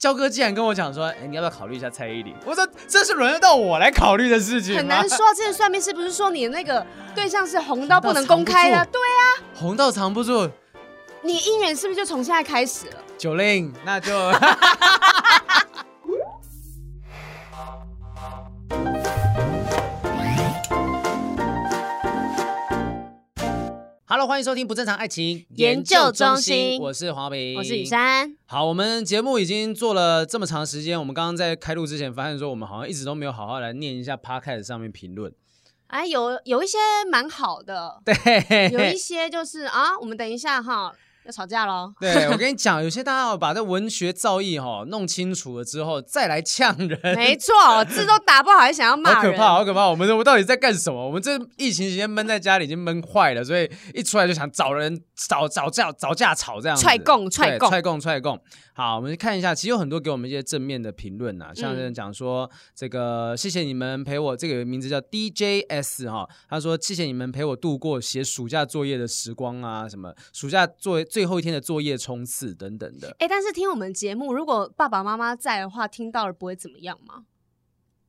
焦哥竟然跟我讲说，哎、欸，你要不要考虑一下蔡依林？我说这是轮得到我来考虑的事情。很难说，这个算命是不是说你的那个对象是红到不能公开的？对啊，红到藏不住。你姻缘是不是就从现在开始了？九令，那就。Hello，欢迎收听不正常爱情研究中心。我是黄豪平，我是雨珊。好，我们节目已经做了这么长时间，我们刚刚在开录之前发现说，我们好像一直都没有好好来念一下 Podcast 上面评论。哎，有有一些蛮好的，对，有一些就是啊，我们等一下哈。要吵架喽！对，我跟 你讲，有些大家要把这文学造诣哈弄清楚了之后，再来呛人。没错，字都打不好还想要骂人，好可怕，好可怕！我们我们到底在干什么？我们这疫情期间闷在家里已经闷坏了，所以一出来就想找人找找架找架吵这样子。踹供踹供踹供踹供。好，我们看一下，其实有很多给我们一些正面的评论呐，像有人讲说这个谢谢你们陪我，这个名字叫 DJS 哈，他说谢谢你们陪我度过写暑假作业的时光啊，什么暑假作业最后一天的作业冲刺等等的。哎，但是听我们节目，如果爸爸妈妈在的话，听到了不会怎么样吗？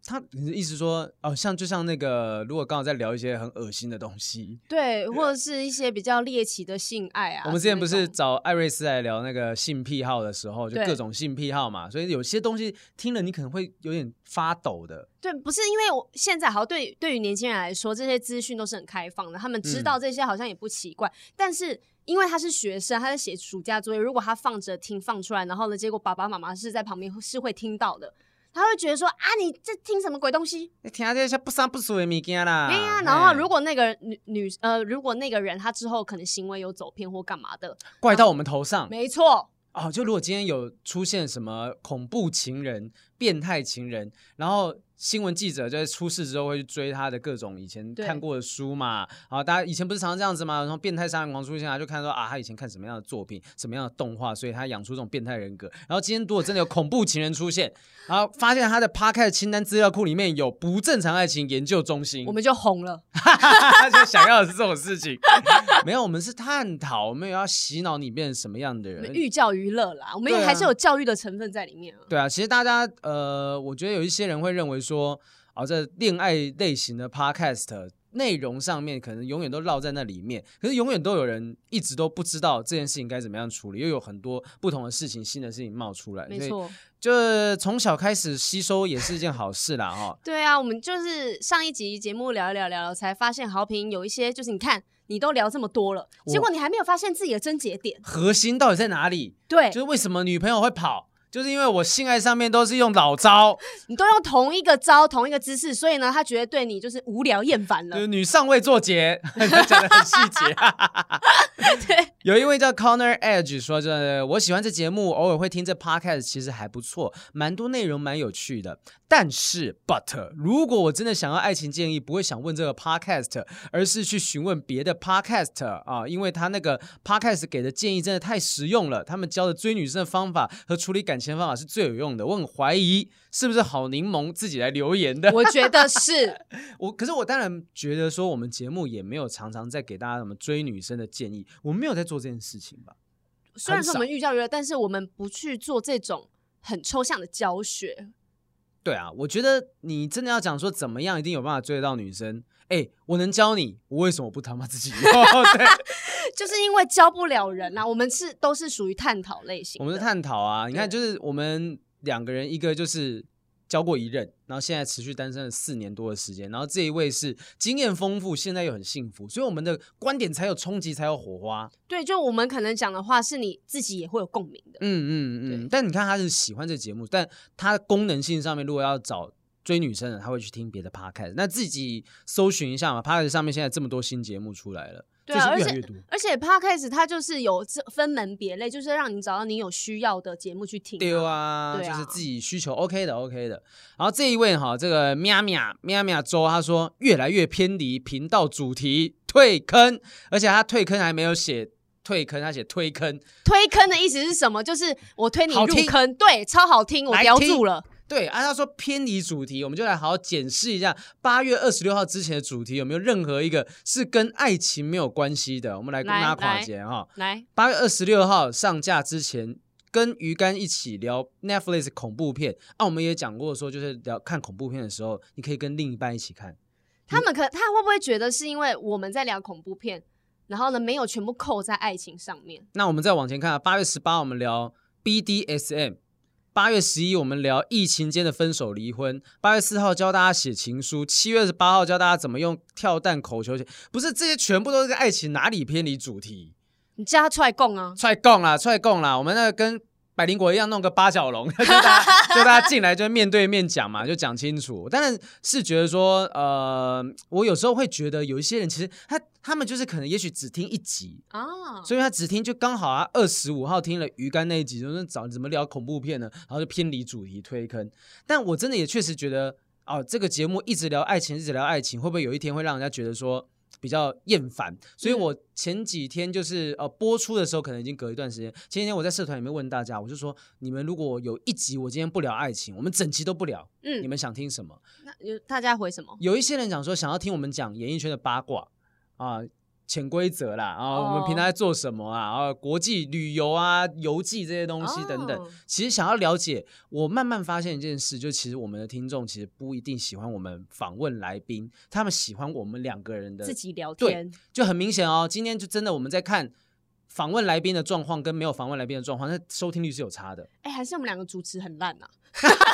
他你的意思说哦，像就像那个，如果刚好在聊一些很恶心的东西，对，或者是一些比较猎奇的性爱啊。我们之前不是找艾瑞斯来聊那个性癖好的时候，就各种性癖好嘛，所以有些东西听了你可能会有点发抖的。对，不是因为我现在好像对对于年轻人来说，这些资讯都是很开放的，他们知道这些好像也不奇怪。嗯、但是因为他是学生，他在写暑假作业，如果他放着听放出来，然后呢，结果爸爸妈妈是在旁边是会听到的。他会觉得说啊，你这听什么鬼东西？你听这些不三不四的物件啦。对呀、啊，然后如果那个女女呃，如果那个人他之后可能行为有走偏或干嘛的，怪到我们头上。没错。哦，就如果今天有出现什么恐怖情人、变态情人，然后。新闻记者在出事之后会去追他的各种以前看过的书嘛？啊，大家以前不是常常这样子吗？然后变态杀人狂出现啊，就看说啊，他以前看什么样的作品，什么样的动画，所以他养出这种变态人格。然后今天如果真的有恐怖情人出现，然后发现他的 Podcast 清单资料库里面有不正常爱情研究中心，我们就红了。他 就想要的是这种事情，没有，我们是探讨，我们也要洗脑你变成什么样的人，寓教于乐啦，我们也还是有教育的成分在里面啊。对啊，其实大家呃，我觉得有一些人会认为说。说啊，这恋爱类型的 podcast 内容上面可能永远都绕在那里面，可是永远都有人一直都不知道这件事情该怎么样处理，又有很多不同的事情、新的事情冒出来。没错，就从小开始吸收也是一件好事啦，哈。对啊，我们就是上一集节目聊一聊聊聊，才发现豪平有一些，就是你看你都聊这么多了，结果你还没有发现自己的症结点，核心到底在哪里？对，就是为什么女朋友会跑？就是因为我性爱上面都是用老招，你都用同一个招、同一个姿势，所以呢，他觉得对你就是无聊厌烦了。就是女上位做结，讲的很细节。对，有一位叫 conner Edge 说：“这我喜欢这节目，偶尔会听这 Podcast，其实还不错，蛮多内容，蛮有趣的。但是，But 如果我真的想要爱情建议，不会想问这个 Podcast，而是去询问别的 Podcast 啊，因为他那个 Podcast 给的建议真的太实用了，他们教的追女生的方法和处理感情方法是最有用的，我很怀疑是不是好柠檬自己来留言的。我觉得是 我，可是我当然觉得说我们节目也没有常常在给大家什么追女生的建议，我们没有在做这件事情吧？虽然说我们寓教于乐，但是我们不去做这种很抽象的教学。对啊，我觉得你真的要讲说怎么样一定有办法追得到女生，哎，我能教你，我为什么不他妈自己用？对，就是因为教不了人啊。我们是都是属于探讨类型，我们是探讨啊。你看，就是我们两个人，一个就是。交过一任，然后现在持续单身了四年多的时间，然后这一位是经验丰富，现在又很幸福，所以我们的观点才有冲击，才有火花。对，就我们可能讲的话，是你自己也会有共鸣的。嗯嗯嗯。但你看他是喜欢这节目，但他功能性上面，如果要找追女生的，他会去听别的 podcast，那自己搜寻一下嘛，podcast 上面现在这么多新节目出来了。对啊，而且而且 Podcast 它就是有分门别类，就是让你找到你有需要的节目去听。对啊，对啊，就是自己需求 OK 的 OK 的。然后这一位哈，这个喵喵喵喵周他说越来越偏离频道主题，退坑，而且他退坑还没有写退坑，他写推坑。推坑的意思是什么？就是我推你入坑，对，超好听，我标注了。对，按、啊、他说偏离主题，我们就来好好检视一下八月二十六号之前的主题有没有任何一个是跟爱情没有关系的。我们来跟大家跨节哈，来八月二十六号上架之前跟鱼竿一起聊 Netflix 恐怖片啊，我们也讲过说，就是聊看恐怖片的时候，你可以跟另一半一起看。他们可他会不会觉得是因为我们在聊恐怖片，然后呢没有全部扣在爱情上面？那我们再往前看啊，八月十八我们聊 BDSM，八月十一我们聊疫情间的分手离婚，八月四号教大家写情书，七月十八号教大家怎么用跳蛋口球，不是这些全部都是个爱情，哪里偏离主题？你叫他出来供啊！出来供啦，出来供啦！我们那个跟百灵果一样，弄个八角笼，就大家就大家进来就面对面讲嘛，就讲清楚。但是是觉得说，呃，我有时候会觉得有一些人其实他他们就是可能也许只听一集啊，所以他只听就刚好啊，二十五号听了鱼竿那一集，就是找怎么聊恐怖片呢，然后就偏离主题推坑。但我真的也确实觉得，哦，这个节目一直聊爱情，一直聊爱情，会不会有一天会让人家觉得说？比较厌烦，所以我前几天就是呃播出的时候，可能已经隔一段时间。前几天我在社团里面问大家，我就说，你们如果有一集我今天不聊爱情，我们整集都不聊，嗯，你们想听什么？那有大家回什么？有一些人讲说想要听我们讲演艺圈的八卦啊。潜规则啦，啊，我们平台在做什么啊？啊，国际旅游啊、游记这些东西等等。其实想要了解，我慢慢发现一件事，就其实我们的听众其实不一定喜欢我们访问来宾，他们喜欢我们两个人的自己聊天。对，就很明显哦。今天就真的我们在看访问来宾的状况，跟没有访问来宾的状况，那收听率是有差的。哎，还是我们两个主持很烂呐。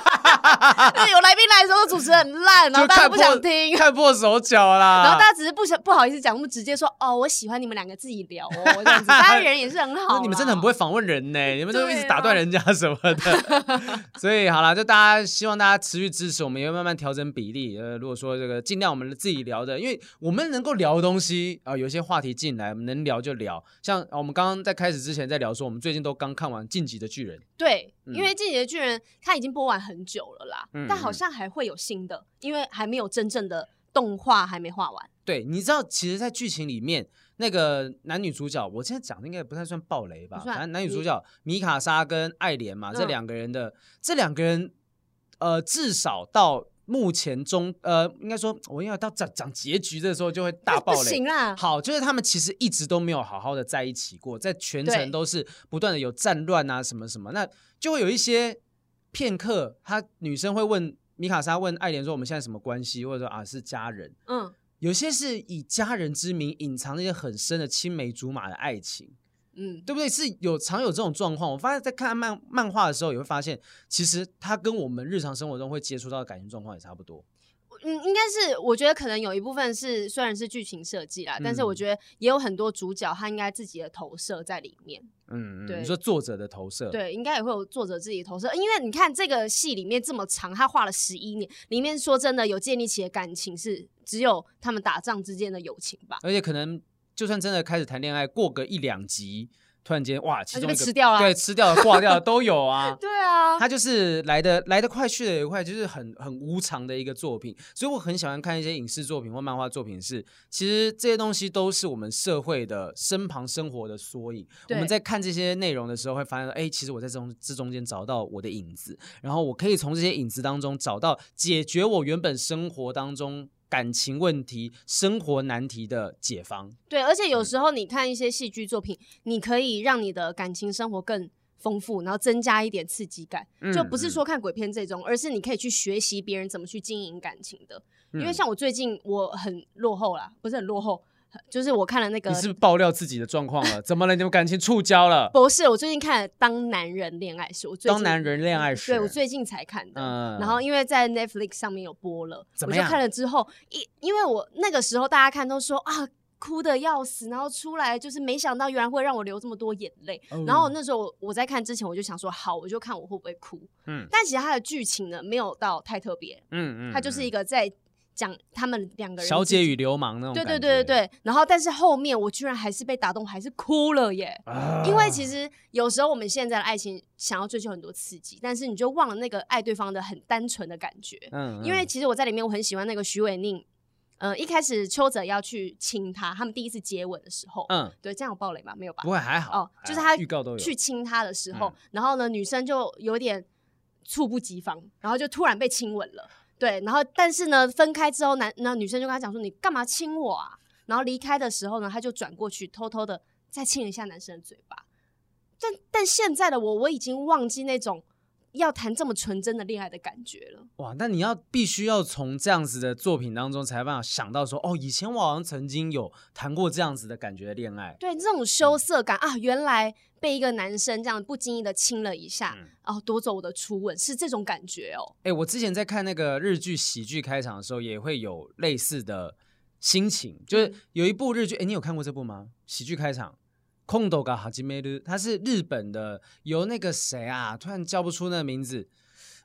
有来宾来的时候，主持很烂，然后大家不想听，看破手脚啦。然后大家只是不想不好意思讲，我们直接说哦，我喜欢你们两个自己聊哦，这样子。大家人也是很好。你们真的很不会访问人呢，你们都一直打断人家什么的。所以好了，就大家希望大家持续支持，我们也会慢慢调整比例。呃，如果说这个尽量我们自己聊的，因为我们能够聊的东西啊，有一些话题进来，我们能聊就聊。像我们刚刚在开始之前在聊说，我们最近都刚看完《晋级的巨人》。对，因为《晋级的巨人》它已经播完很久了啦，嗯、但好像还会有新的，因为还没有真正的动画还没画完。对，你知道，其实，在剧情里面，那个男女主角，我现在讲的应该不太算暴雷吧？反正男女主角米卡莎跟爱莲嘛，这两个人的，嗯、这两个人，呃，至少到。目前中，呃，应该说，我应该到讲讲结局的时候就会大 暴雷。不行啊！好，就是他们其实一直都没有好好的在一起过，在全程都是不断的有战乱啊什么什么，那就会有一些片刻，他女生会问米卡莎问爱莲说我们现在什么关系，或者说啊是家人，嗯，有些是以家人之名隐藏那些很深的青梅竹马的爱情。嗯，对不对？是有常有这种状况。我发现，在看漫漫画的时候，也会发现，其实它跟我们日常生活中会接触到的感情状况也差不多。嗯，应该是，我觉得可能有一部分是，虽然是剧情设计啦，嗯、但是我觉得也有很多主角他应该自己的投射在里面。嗯，对，你说作者的投射，对，应该也会有作者自己的投射。因为你看这个戏里面这么长，他画了十一年，里面说真的有建立起的感情是只有他们打仗之间的友情吧，而且可能。就算真的开始谈恋爱，过个一两集，突然间哇，其中一个就被吃掉了，对，吃掉了、挂掉了都有啊。对啊，他就是来的来的快，去的也快，就是很很无常的一个作品。所以我很喜欢看一些影视作品或漫画作品是，是其实这些东西都是我们社会的身旁生活的缩影。我们在看这些内容的时候，会发现，哎，其实我在这中这中间找到我的影子，然后我可以从这些影子当中找到解决我原本生活当中。感情问题、生活难题的解方。对，而且有时候你看一些戏剧作品，嗯、你可以让你的感情生活更丰富，然后增加一点刺激感。嗯、就不是说看鬼片这种，嗯、而是你可以去学习别人怎么去经营感情的。嗯、因为像我最近我很落后啦，不是很落后。就是我看了那个，你是不是爆料自己的状况了？怎么了？你们感情触礁了？不是，我最近看了《当男人恋爱时》，我最近当男人恋爱时，对我最近才看的。嗯、然后因为在 Netflix 上面有播了，怎么？我就看了之后，因因为我那个时候大家看都说啊，哭得要死，然后出来就是没想到原来会让我流这么多眼泪。嗯、然后那时候我在看之前，我就想说好，我就看我会不会哭。嗯，但其实它的剧情呢，没有到太特别。嗯嗯，它就是一个在。讲他们两个人，小姐与流氓那种，对对对对对。然后，但是后面我居然还是被打动，还是哭了耶。啊、因为其实有时候我们现在的爱情想要追求很多刺激，但是你就忘了那个爱对方的很单纯的感觉。嗯，嗯。因为其实我在里面我很喜欢那个徐伟宁，嗯、呃，一开始邱泽要去亲他，他们第一次接吻的时候，嗯，对，这样有暴雷吗？没有吧？不会，还好。哦，就是他预告都有去亲他的时候，嗯、然后呢，女生就有点猝不及防，然后就突然被亲吻了。对，然后但是呢，分开之后，男那女生就跟他讲说：“你干嘛亲我啊？”然后离开的时候呢，他就转过去，偷偷的再亲一下男生的嘴巴。但但现在的我，我已经忘记那种。要谈这么纯真的恋爱的感觉了哇！那你要必须要从这样子的作品当中才办法想到说，哦，以前我好像曾经有谈过这样子的感觉的恋爱。对，这种羞涩感、嗯、啊，原来被一个男生这样不经意的亲了一下，嗯、哦，夺走我的初吻，是这种感觉哦。哎、欸，我之前在看那个日剧喜剧开场的时候，也会有类似的心情，就是有一部日剧，哎、欸，你有看过这部吗？喜剧开场。空斗が始める，他是日本的，由那个谁啊，突然叫不出那个名字，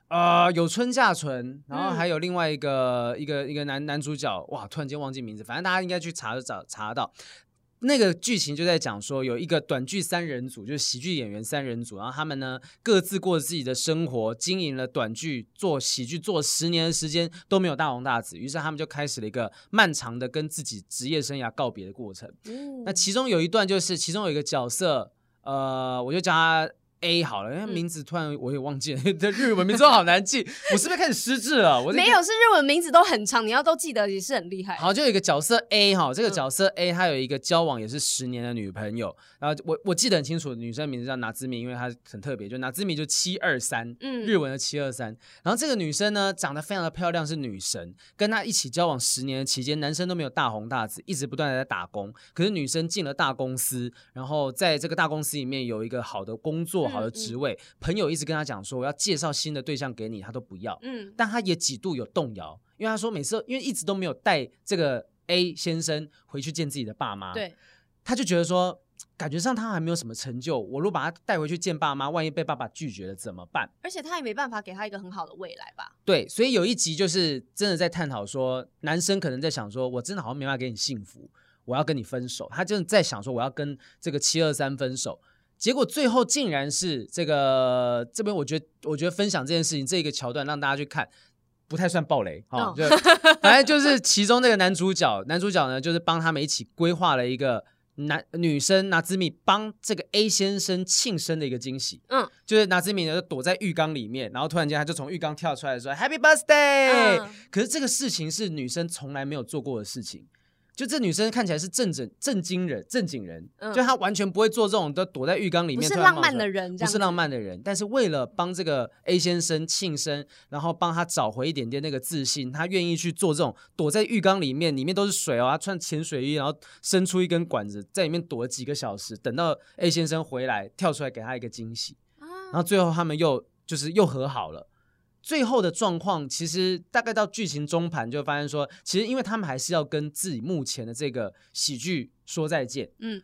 呃，有村架纯，然后还有另外一个、嗯、一个一个男男主角，哇，突然间忘记名字，反正大家应该去查就找查得到。 那个剧情就在讲说，有一个短剧三人组，就是喜剧演员三人组，然后他们呢各自过自己的生活，经营了短剧做喜剧做十年的时间都没有大红大紫，于是他们就开始了一个漫长的跟自己职业生涯告别的过程。嗯、那其中有一段就是，其中有一个角色，呃，我就叫他。A 好了，因为名字突然我也忘记了，这、嗯、日文名字都好难记，我是不是开始失智了？我没有，是日文名字都很长，你要都记得也是很厉害。好，就有一个角色 A 哈，这个角色 A 他有一个交往也是十年的女朋友，然后我我记得很清楚，女生名字叫拿兹米，因为她很特别，就拿兹米就七二三，嗯，日文的七二三。然后这个女生呢，长得非常的漂亮，是女神，跟她一起交往十年的期间，男生都没有大红大紫，一直不断的在打工。可是女生进了大公司，然后在这个大公司里面有一个好的工作，好的职位。朋友一直跟他讲说，我要介绍新的对象给你，他都不要。嗯，但他也几度有动摇，因为他说每次因为一直都没有带这个 A 先生回去见自己的爸妈，对，他就觉得说，感觉上他还没有什么成就。我如果把他带回去见爸妈，万一被爸爸拒绝了怎么办？而且他也没办法给他一个很好的未来吧？对，所以有一集就是真的在探讨说，男生可能在想说，我真的好像没办法给你幸福，我要跟你分手。他真的在想说，我要跟这个七二三分手。结果最后竟然是这个这边，我觉得我觉得分享这件事情这一个桥段让大家去看，不太算暴雷哈，就 反正就是其中那个男主角，男主角呢就是帮他们一起规划了一个男女生拿兹米帮这个 A 先生庆生的一个惊喜，嗯，就是拿兹米呢就躲在浴缸里面，然后突然间他就从浴缸跳出来说 Happy Birthday，嗯，可是这个事情是女生从来没有做过的事情。就这女生看起来是正正正经人，正经人，嗯、就她完全不会做这种，都躲在浴缸里面。不是浪漫的人，不是浪漫的人。但是为了帮这个 A 先生庆生，然后帮他找回一点点那个自信，他愿意去做这种躲在浴缸里面，里面都是水哦，他穿潜水衣，然后伸出一根管子在里面躲了几个小时，等到 A 先生回来跳出来给他一个惊喜，啊、然后最后他们又就是又和好了。最后的状况其实大概到剧情中盘就发现说，其实因为他们还是要跟自己目前的这个喜剧说再见。嗯，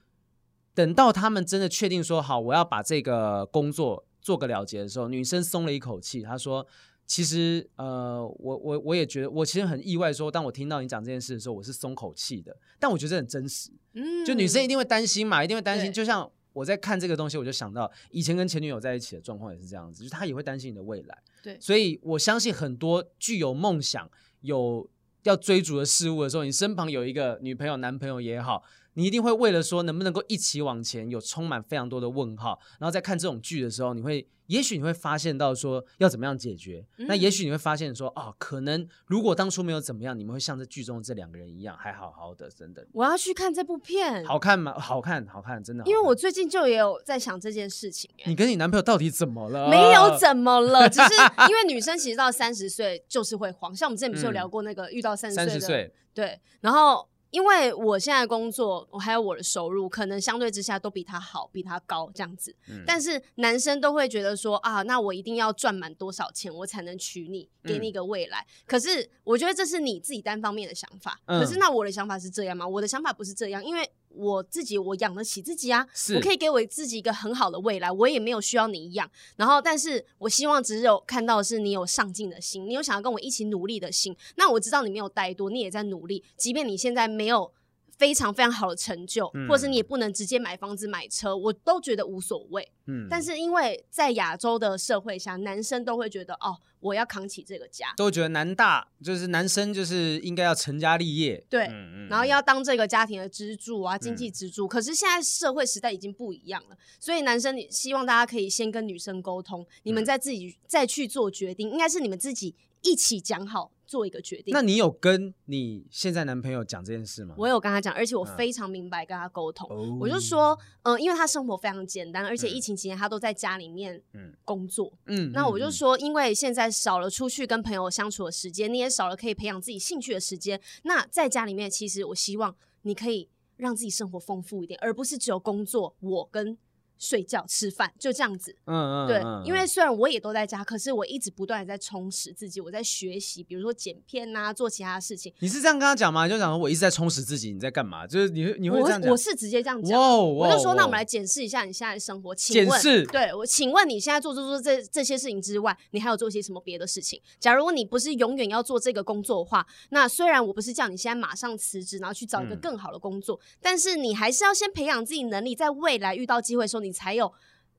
等到他们真的确定说好，我要把这个工作做个了结的时候，女生松了一口气，她说：“其实呃，我我我也觉得，我其实很意外，说当我听到你讲这件事的时候，我是松口气的。但我觉得这很真实。嗯，就女生一定会担心嘛，一定会担心，就像。”我在看这个东西，我就想到以前跟前女友在一起的状况也是这样子，就是他也会担心你的未来。对，所以我相信很多具有梦想、有要追逐的事物的时候，你身旁有一个女朋友、男朋友也好。你一定会为了说能不能够一起往前，有充满非常多的问号。然后在看这种剧的时候，你会，也许你会发现到说要怎么样解决。嗯、那也许你会发现说，哦，可能如果当初没有怎么样，你们会像这剧中的这两个人一样，还好好的，真的。我要去看这部片，好看吗？好看，好看，真的。因为我最近就也有在想这件事情。你跟你男朋友到底怎么了？没有怎么了，只是因为女生其实到三十岁就是会慌。像我们之前不是有聊过那个遇到三十岁的，对，然后。因为我现在工作，我还有我的收入，可能相对之下都比他好，比他高这样子。嗯、但是男生都会觉得说啊，那我一定要赚满多少钱，我才能娶你，给你一个未来。嗯、可是我觉得这是你自己单方面的想法。嗯、可是那我的想法是这样吗？我的想法不是这样，因为。我自己我养得起自己啊，我可以给我自己一个很好的未来，我也没有需要你养。然后，但是我希望只有看到的是你有上进的心，你有想要跟我一起努力的心。那我知道你没有怠惰，你也在努力，即便你现在没有。非常非常好的成就，嗯、或者是你也不能直接买房子买车，我都觉得无所谓。嗯，但是因为在亚洲的社会下，男生都会觉得哦，我要扛起这个家，都觉得男大就是男生就是应该要成家立业，对，嗯、然后要当这个家庭的支柱啊，经济支柱。嗯、可是现在社会时代已经不一样了，所以男生你希望大家可以先跟女生沟通，你们再自己再去做决定，应该是你们自己一起讲好。做一个决定。那你有跟你现在男朋友讲这件事吗？我有跟他讲，而且我非常明白跟他沟通。嗯、我就说，嗯、呃，因为他生活非常简单，而且疫情期间他都在家里面工作。嗯，那我就说，因为现在少了出去跟朋友相处的时间，你也少了可以培养自己兴趣的时间。那在家里面，其实我希望你可以让自己生活丰富一点，而不是只有工作。我跟睡觉、吃饭，就这样子。嗯嗯，对，因为虽然我也都在家，可是我一直不断的在充实自己，我在学习，比如说剪片啊，做其他的事情。你是这样跟他讲吗？就讲我一直在充实自己，你在干嘛？就是你你会这样讲？我是直接这样讲。我就说，那我们来检视一下你现在的生活。请问，检视。对，我请问你现在做做做这这些事情之外，你还有做些什么别的事情？假如你不是永远要做这个工作的话，那虽然我不是叫你现在马上辞职，然后去找一个更好的工作，嗯、但是你还是要先培养自己能力，在未来遇到机会的时候，你才有。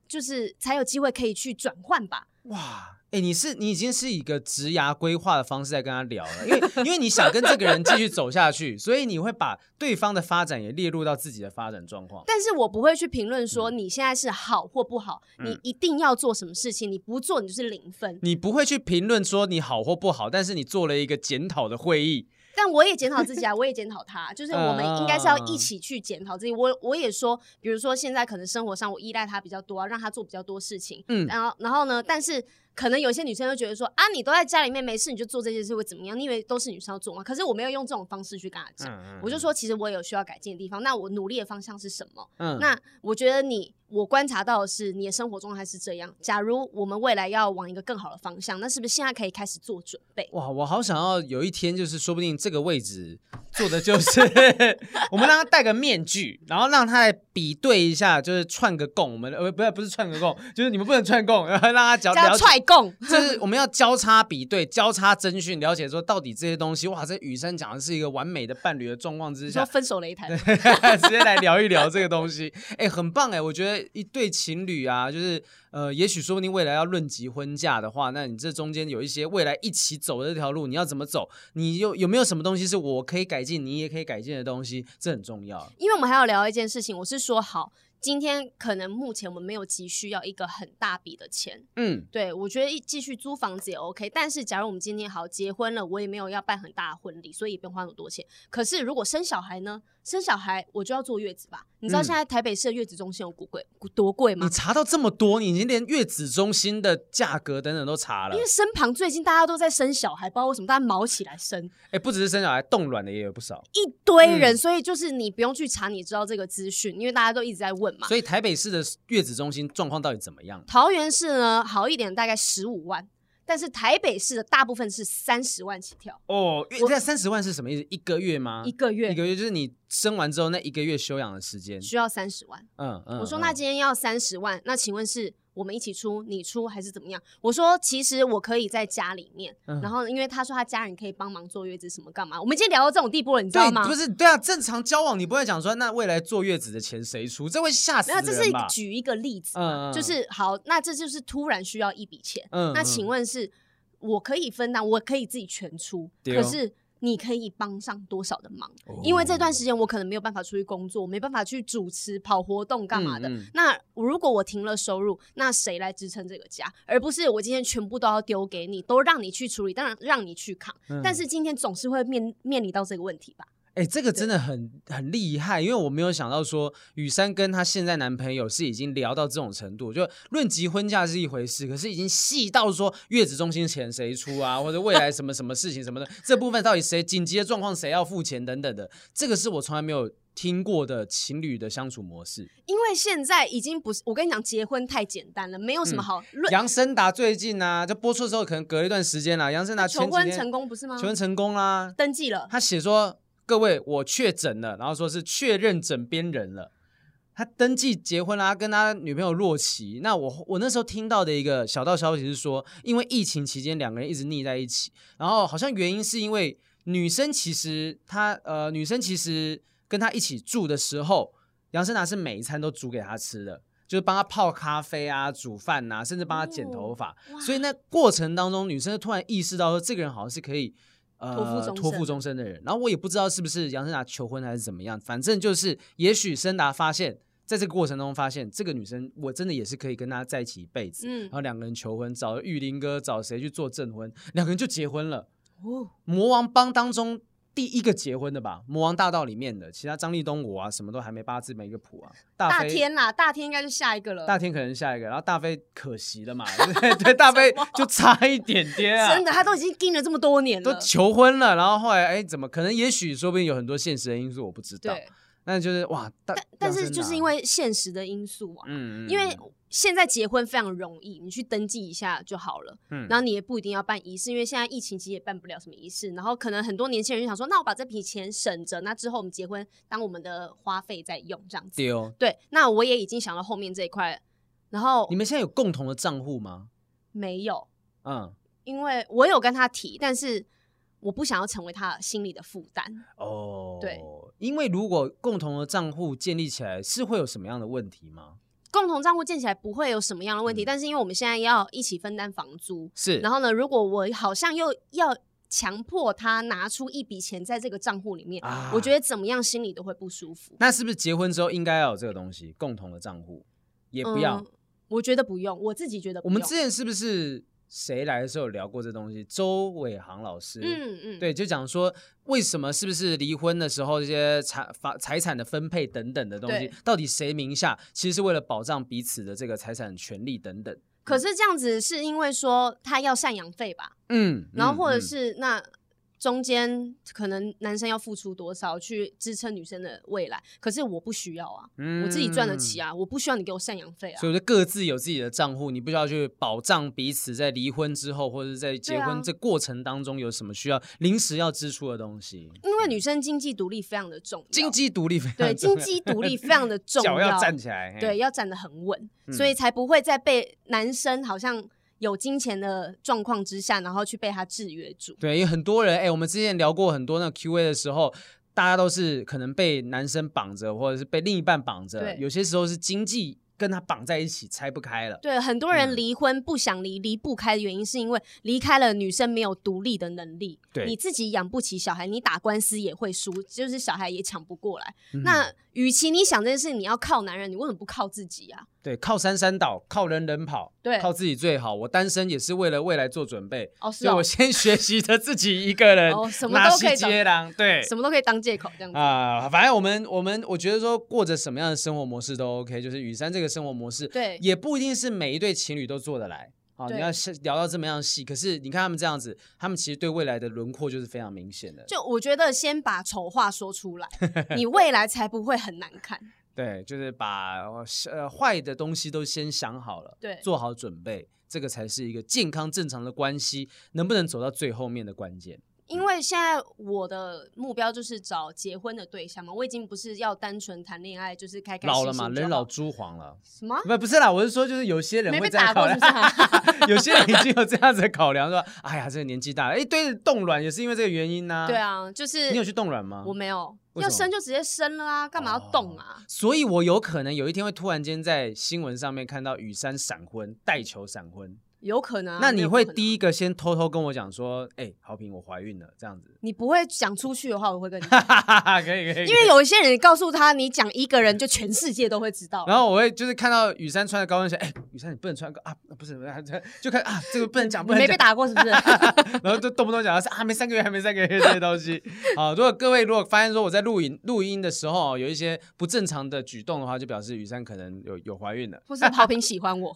就是才有机会可以去转换吧。哇，哎、欸，你是你已经是一个职涯规划的方式在跟他聊了，因为因为你想跟这个人继续走下去，所以你会把对方的发展也列入到自己的发展状况。但是我不会去评论说你现在是好或不好，嗯、你一定要做什么事情，你不做你就是零分。你不会去评论说你好或不好，但是你做了一个检讨的会议。但我也检讨自己啊，我也检讨他，就是我们应该是要一起去检讨自己。我我也说，比如说现在可能生活上我依赖他比较多啊，让他做比较多事情。嗯，然后然后呢，但是可能有些女生就觉得说啊，你都在家里面没事，你就做这些事会怎么样？你以为都是女生要做吗？可是我没有用这种方式去跟他讲，我就说其实我也有需要改进的地方。那我努力的方向是什么？嗯，那我觉得你。我观察到的是，你的生活状态是这样。假如我们未来要往一个更好的方向，那是不是现在可以开始做准备？哇，我好想要有一天，就是说不定这个位置做的就是 我们让他戴个面具，然后让他来比对一下，就是串个供。我们呃不是不是串个供，就是你们不能串供，然 后让他交叫踹供，就是我们要交叉比对、交叉侦讯，了解说到底这些东西。哇，这雨珊讲的是一个完美的伴侣的状况之下，说分手擂台，直接来聊一聊这个东西。哎、欸，很棒哎、欸，我觉得。一对情侣啊，就是呃，也许说不定未来要论及婚嫁的话，那你这中间有一些未来一起走的这条路，你要怎么走？你有有没有什么东西是我可以改进，你也可以改进的东西？这很重要。因为我们还要聊一件事情，我是说好。今天可能目前我们没有急需要一个很大笔的钱，嗯，对，我觉得继续租房子也 OK。但是假如我们今天好结婚了，我也没有要办很大的婚礼，所以也不用花那么多钱。可是如果生小孩呢？生小孩我就要坐月子吧？你知道现在台北市的月子中心有多贵多贵吗？你查到这么多，你已经连月子中心的价格等等都查了。因为身旁最近大家都在生小孩，不知道为什么大家卯起来生。哎，不只是生小孩，冻卵的也有不少，一堆人。嗯、所以就是你不用去查，你知道这个资讯，因为大家都一直在问嘛。所以台北市的月子中心状况到底怎么样？桃园市呢，好一点，大概十五万。但是台北市的大部分是三十万起跳哦。现在三十万是什么意思？一个月吗？一个月，一个月就是你生完之后那一个月休养的时间需要三十万。嗯嗯，我说那今天要三十万，那请问是？我们一起出，你出还是怎么样？我说其实我可以在家里面，嗯、然后因为他说他家人可以帮忙坐月子什么干嘛？我们今天聊到这种地步了，你知道吗？不是，对啊，正常交往你不会讲说那未来坐月子的钱谁出？这会吓死人吧？没有，这是举一个例子，嗯、就是好，那这就是突然需要一笔钱，嗯、那请问是我可以分担，我可以自己全出，哦、可是。你可以帮上多少的忙？哦、因为这段时间我可能没有办法出去工作，没办法去主持、跑活动干嘛的。嗯嗯、那如果我停了收入，那谁来支撑这个家？而不是我今天全部都要丢给你，都让你去处理，当然让你去扛。嗯、但是今天总是会面面临到这个问题吧？哎、欸，这个真的很很厉害，因为我没有想到说雨珊跟她现在男朋友是已经聊到这种程度，就论及婚嫁是一回事，可是已经细到说月子中心钱谁出啊，或者未来什么什么事情什么的，这部分到底谁紧急的状况谁要付钱等等的，这个是我从来没有听过的情侣的相处模式。因为现在已经不是我跟你讲，结婚太简单了，没有什么好论。杨森达最近啊，就播出的时候可能隔一段时间啦，杨森达求婚成功不是吗？求婚成功啦，登记了，他写说。各位，我确诊了，然后说是确认枕边人了。他登记结婚啦，跟他女朋友若琪。那我我那时候听到的一个小道消息是说，因为疫情期间两个人一直腻在一起，然后好像原因是因为女生其实她呃女生其实跟他一起住的时候，杨森达是每一餐都煮给他吃的，就是帮他泡咖啡啊、煮饭啊，甚至帮他剪头发。哦、所以那过程当中，女生突然意识到说，这个人好像是可以。呃，托付终身的人，然后我也不知道是不是杨森达求婚还是怎么样，反正就是，也许森达发现，在这个过程中发现这个女生，我真的也是可以跟她在一起一辈子，嗯，然后两个人求婚，找玉林哥找谁去做证婚，两个人就结婚了，哦，魔王帮当中第一个结婚的吧，魔王大道里面的，其他张立东我啊，什么都还没八字没一个谱啊。大天啦，大天应该就下一个了。大天可能下一个，然后大飞可惜了嘛，对对，大飞就差一点点啊。真的，他都已经盯了这么多年了，都求婚了，然后后来哎，怎么可能？也许说不定有很多现实的因素，我不知道。对，那就是哇，但但是就是因为现实的因素啊，嗯，因为。现在结婚非常容易，你去登记一下就好了。嗯，然后你也不一定要办仪式，因为现在疫情其实也办不了什么仪式。然后可能很多年轻人就想说，那我把这笔钱省着，那之后我们结婚当我们的花费再用这样子。对哦，对，那我也已经想到后面这一块。然后你们现在有共同的账户吗？没有。嗯，因为我有跟他提，但是我不想要成为他心里的负担。哦，对，因为如果共同的账户建立起来，是会有什么样的问题吗？共同账户建起来不会有什么样的问题，嗯、但是因为我们现在要一起分担房租，是。然后呢，如果我好像又要强迫他拿出一笔钱在这个账户里面，啊、我觉得怎么样心里都会不舒服。那是不是结婚之后应该要有这个东西，共同的账户？也不要、嗯，我觉得不用，我自己觉得不用。我们之前是不是？谁来的时候聊过这东西？周伟航老师，嗯嗯，对，就讲说为什么是不是离婚的时候这些财财财产的分配等等的东西，到底谁名下，其实是为了保障彼此的这个财产权利等等。可是这样子是因为说他要赡养费吧？嗯，然后或者是那。嗯中间可能男生要付出多少去支撑女生的未来，可是我不需要啊，嗯、我自己赚得起啊，我不需要你给我赡养费啊。所以就各自有自己的账户，你不需要去保障彼此在离婚之后或者在结婚这过程当中有什么需要临时要支出的东西。因为女生经济独立非常的重要，经济独立非常对经济独立非常的重要，脚要站起来，对，要站得很稳，嗯、所以才不会再被男生好像。有金钱的状况之下，然后去被他制约住。对，因为很多人，哎、欸，我们之前聊过很多那个 Q&A 的时候，大家都是可能被男生绑着，或者是被另一半绑着。有些时候是经济。跟他绑在一起拆不开了。对，很多人离婚不想离，离不开的原因是因为离开了，女生没有独立的能力。对，你自己养不起小孩，你打官司也会输，就是小孩也抢不过来。嗯、那与其你想这件事，你要靠男人，你为什么不靠自己啊？对，靠山山倒，靠人人跑。对，靠自己最好。我单身也是为了未来做准备。哦，是哦。所以我先学习着自己一个人，哦，什么都可以接当，对，什么都可以当借口这样子啊。反正我们我们我觉得说过着什么样的生活模式都 OK，就是雨珊这个生活模式，对，也不一定是每一对情侣都做得来。好，对你要聊到这么样细，可是你看他们这样子，他们其实对未来的轮廓就是非常明显的。就我觉得先把丑话说出来，你未来才不会很难看。对，就是把呃坏的东西都先想好了，对，做好准备，这个才是一个健康正常的关系能不能走到最后面的关键。因为现在我的目标就是找结婚的对象嘛，我已经不是要单纯谈恋爱，就是开开心心。老了嘛，人老珠黄了。什么？不，不是啦，我是说，就是有些人会这样考量 有些人已经有这样子的考量，说，哎呀，这个年纪大了，一堆冻卵也是因为这个原因呢。对啊，就是你有去冻卵吗？我没有，要生就直接生了啊，干嘛要冻啊？所以我有可能有一天会突然间在新闻上面看到雨山闪婚，带球闪婚。有可能，那你会第一个先偷偷跟我讲说，哎，豪平，我怀孕了，这样子。你不会讲出去的话，我会跟你讲。可以可以。因为有一些人告诉他，你讲一个人就全世界都会知道。然后我会就是看到雨珊穿的高跟鞋，哎，雨珊你不能穿个啊，不是，就看啊，这个不能讲，不能讲。没被打过是不是？然后就动不动讲还没三个月，还没三个月这些东西。好，如果各位如果发现说我在录影录音的时候有一些不正常的举动的话，就表示雨珊可能有有怀孕了，或是好平喜欢我。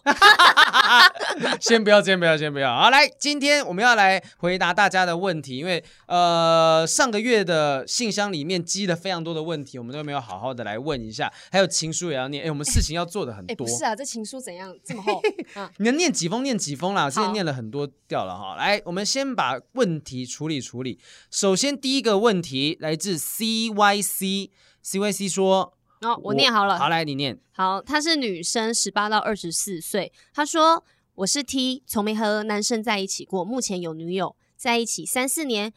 先不要，先不要，先不要。好，来，今天我们要来回答大家的问题，因为呃，上个月的信箱里面积了非常多的问题，我们都没有好好的来问一下。还有情书也要念，哎，我们事情要做的很多。是啊，这情书怎样这么厚？嗯、你能念几封？念几封啦？现在念了很多掉了哈。来，我们先把问题处理处理。首先，第一个问题来自 CYC，CYC 说。哦，我念好了。好，来你念。好，她是女生，十八到二十四岁。她说：“我是 T，从没和男生在一起过，目前有女友，在一起三四年。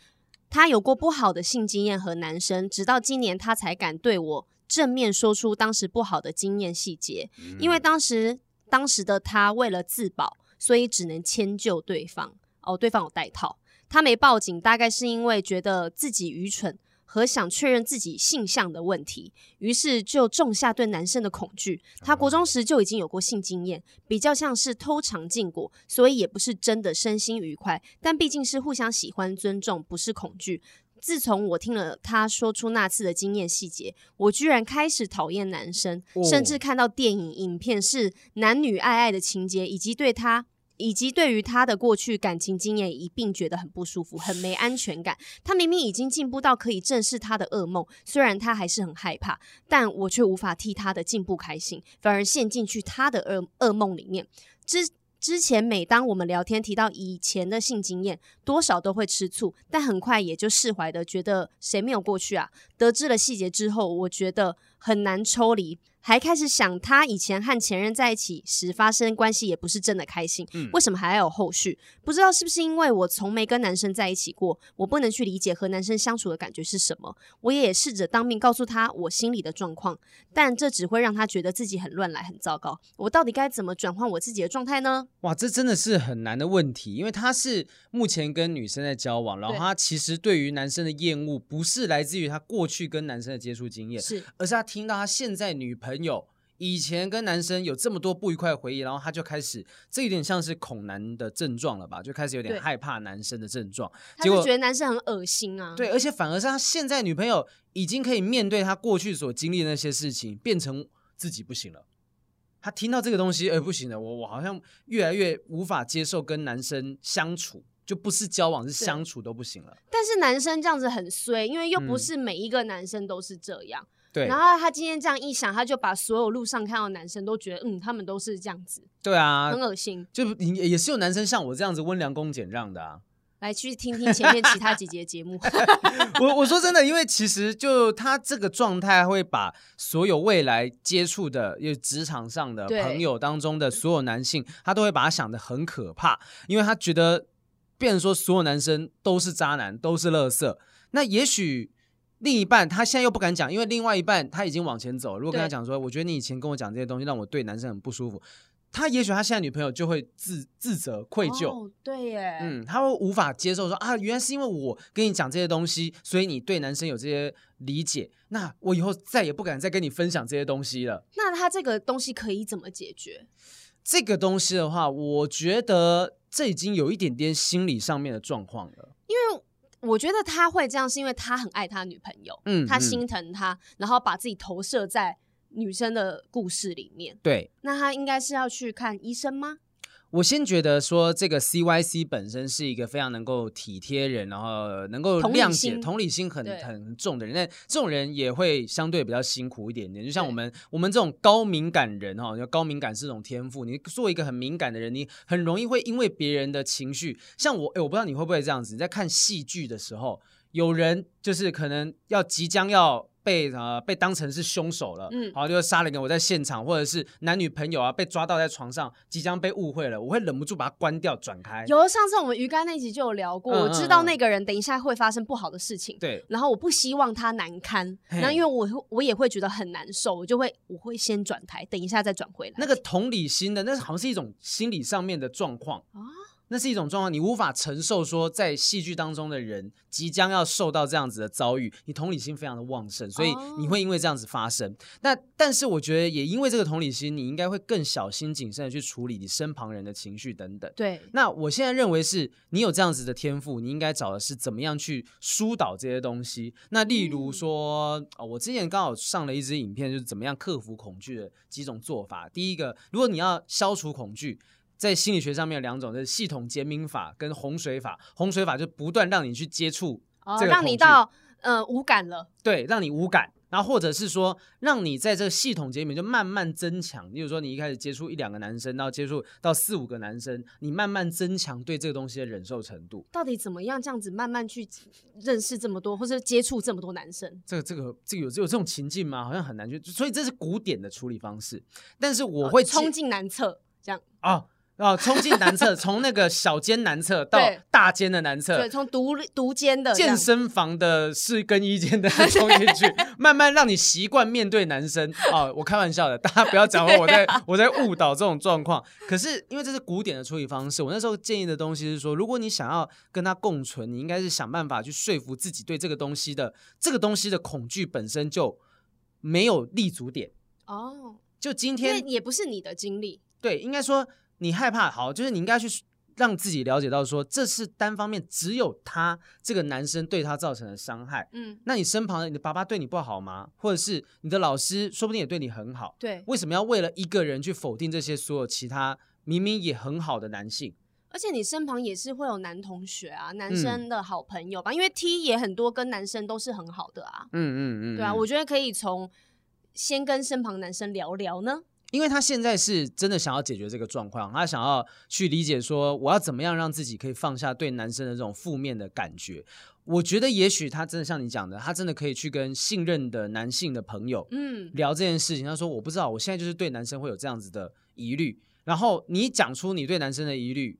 他有过不好的性经验和男生，直到今年他才敢对我正面说出当时不好的经验细节。嗯、因为当时当时的他为了自保，所以只能迁就对方。哦，对方有带套，他没报警，大概是因为觉得自己愚蠢。”和想确认自己性向的问题，于是就种下对男生的恐惧。他国中时就已经有过性经验，比较像是偷尝禁果，所以也不是真的身心愉快。但毕竟是互相喜欢、尊重，不是恐惧。自从我听了他说出那次的经验细节，我居然开始讨厌男生，哦、甚至看到电影、影片是男女爱爱的情节，以及对他。以及对于他的过去感情经验一并觉得很不舒服，很没安全感。他明明已经进步到可以正视他的噩梦，虽然他还是很害怕，但我却无法替他的进步开心，反而陷进去他的噩噩梦里面。之之前每当我们聊天提到以前的性经验，多少都会吃醋，但很快也就释怀的，觉得谁没有过去啊？得知了细节之后，我觉得很难抽离。还开始想，他以前和前任在一起时发生关系也不是真的开心，嗯，为什么还要有后续？不知道是不是因为我从没跟男生在一起过，我不能去理解和男生相处的感觉是什么。我也试着当面告诉他我心里的状况，但这只会让他觉得自己很乱来，很糟糕。我到底该怎么转换我自己的状态呢？哇，这真的是很难的问题，因为他是目前跟女生在交往，然后他其实对于男生的厌恶不是来自于他过去跟男生的接触经验，是，而是他听到他现在女朋友。朋友以前跟男生有这么多不愉快的回忆，然后他就开始，这有点像是恐男的症状了吧？就开始有点害怕男生的症状。他就觉得男生很恶心啊。对，而且反而是他现在女朋友已经可以面对他过去所经历的那些事情，变成自己不行了。他听到这个东西，哎、欸，不行了，我我好像越来越无法接受跟男生相处，就不是交往，是相处都不行了。但是男生这样子很衰，因为又不是每一个男生都是这样。嗯对，然后他今天这样一想，他就把所有路上看到的男生都觉得，嗯，他们都是这样子。对啊，很恶心。就也也是有男生像我这样子温良恭俭让的啊。来去听听前面其他几节节目。我我说真的，因为其实就他这个状态，会把所有未来接触的，有职场上的朋友当中的所有男性，他都会把他想的很可怕，因为他觉得，变成说所有男生都是渣男，都是垃圾。那也许。另一半他现在又不敢讲，因为另外一半他已经往前走。如果跟他讲说，我觉得你以前跟我讲这些东西，让我对男生很不舒服，他也许他现在女朋友就会自自责、愧疚。哦，对耶，嗯，他会无法接受说啊，原来是因为我跟你讲这些东西，所以你对男生有这些理解，那我以后再也不敢再跟你分享这些东西了。那他这个东西可以怎么解决？这个东西的话，我觉得这已经有一点点心理上面的状况了，因为。我觉得他会这样，是因为他很爱他女朋友，嗯，他心疼他，嗯，然后把自己投射在女生的故事里面。对，那他应该是要去看医生吗？我先觉得说，这个 CYC 本身是一个非常能够体贴人，然后能够谅解、同理心很很重的人。那这种人也会相对比较辛苦一点点。就像我们我们这种高敏感人哈，就高敏感是一种天赋。你作为一个很敏感的人，你很容易会因为别人的情绪，像我，哎，我不知道你会不会这样子。你在看戏剧的时候，有人就是可能要即将要。被呃被当成是凶手了，嗯，好，就杀了一个人，我在现场，或者是男女朋友啊被抓到在床上，即将被误会了，我会忍不住把它关掉转开。有上次我们鱼竿那集就有聊过，嗯、我知道那个人等一下会发生不好的事情，对、嗯，然后我不希望他难堪，然后因为我我也会觉得很难受，我就会我会先转台，等一下再转回来。那个同理心的，那好像是一种心理上面的状况啊。那是一种状况，你无法承受说在戏剧当中的人即将要受到这样子的遭遇，你同理心非常的旺盛，所以你会因为这样子发生。那但是我觉得也因为这个同理心，你应该会更小心谨慎的去处理你身旁人的情绪等等。对。那我现在认为是你有这样子的天赋，你应该找的是怎么样去疏导这些东西。那例如说，哦，我之前刚好上了一支影片，就是怎么样克服恐惧的几种做法。第一个，如果你要消除恐惧。在心理学上面有两种，就是系统减敏法跟洪水法。洪水法就不断让你去接触这个，让你到呃无感了。对，让你无感。然后或者是说，让你在这个系统减敏就慢慢增强。例如说，你一开始接触一两个男生，然后接触到四五个男生，你慢慢增强对这个东西的忍受程度。到底怎么样这样子慢慢去认识这么多，或者接触这么多男生？这个这个这个有有这种情境吗？好像很难去。所以这是古典的处理方式。但是我会冲进难测这样啊。哦，冲进男厕，从那个小间男厕到大间的男厕，对，从独独间的健身房的是更衣间的冲进去，慢慢让你习惯面对男生。哦，我开玩笑的，大家不要讲我在我在误导这种状况。可是因为这是古典的处理方式，我那时候建议的东西是说，如果你想要跟他共存，你应该是想办法去说服自己，对这个东西的这个东西的恐惧本身就没有立足点。哦，就今天也不是你的经历，对，应该说。你害怕好，就是你应该去让自己了解到说，这是单方面只有他这个男生对他造成的伤害。嗯，那你身旁的你的爸爸对你不好吗？或者是你的老师说不定也对你很好。对，为什么要为了一个人去否定这些所有其他明明也很好的男性？而且你身旁也是会有男同学啊，男生的好朋友吧？嗯，因为 T 也很多跟男生都是很好的啊。嗯嗯嗯，对啊，我觉得可以从先跟身旁男生聊聊呢。因为他现在是真的想要解决这个状况，他想要去理解说，我要怎么样让自己可以放下对男生的这种负面的感觉。我觉得也许他真的像你讲的，他真的可以去跟信任的男性的朋友，嗯，聊这件事情。他说：“我不知道，我现在就是对男生会有这样子的疑虑。”然后你讲出你对男生的疑虑，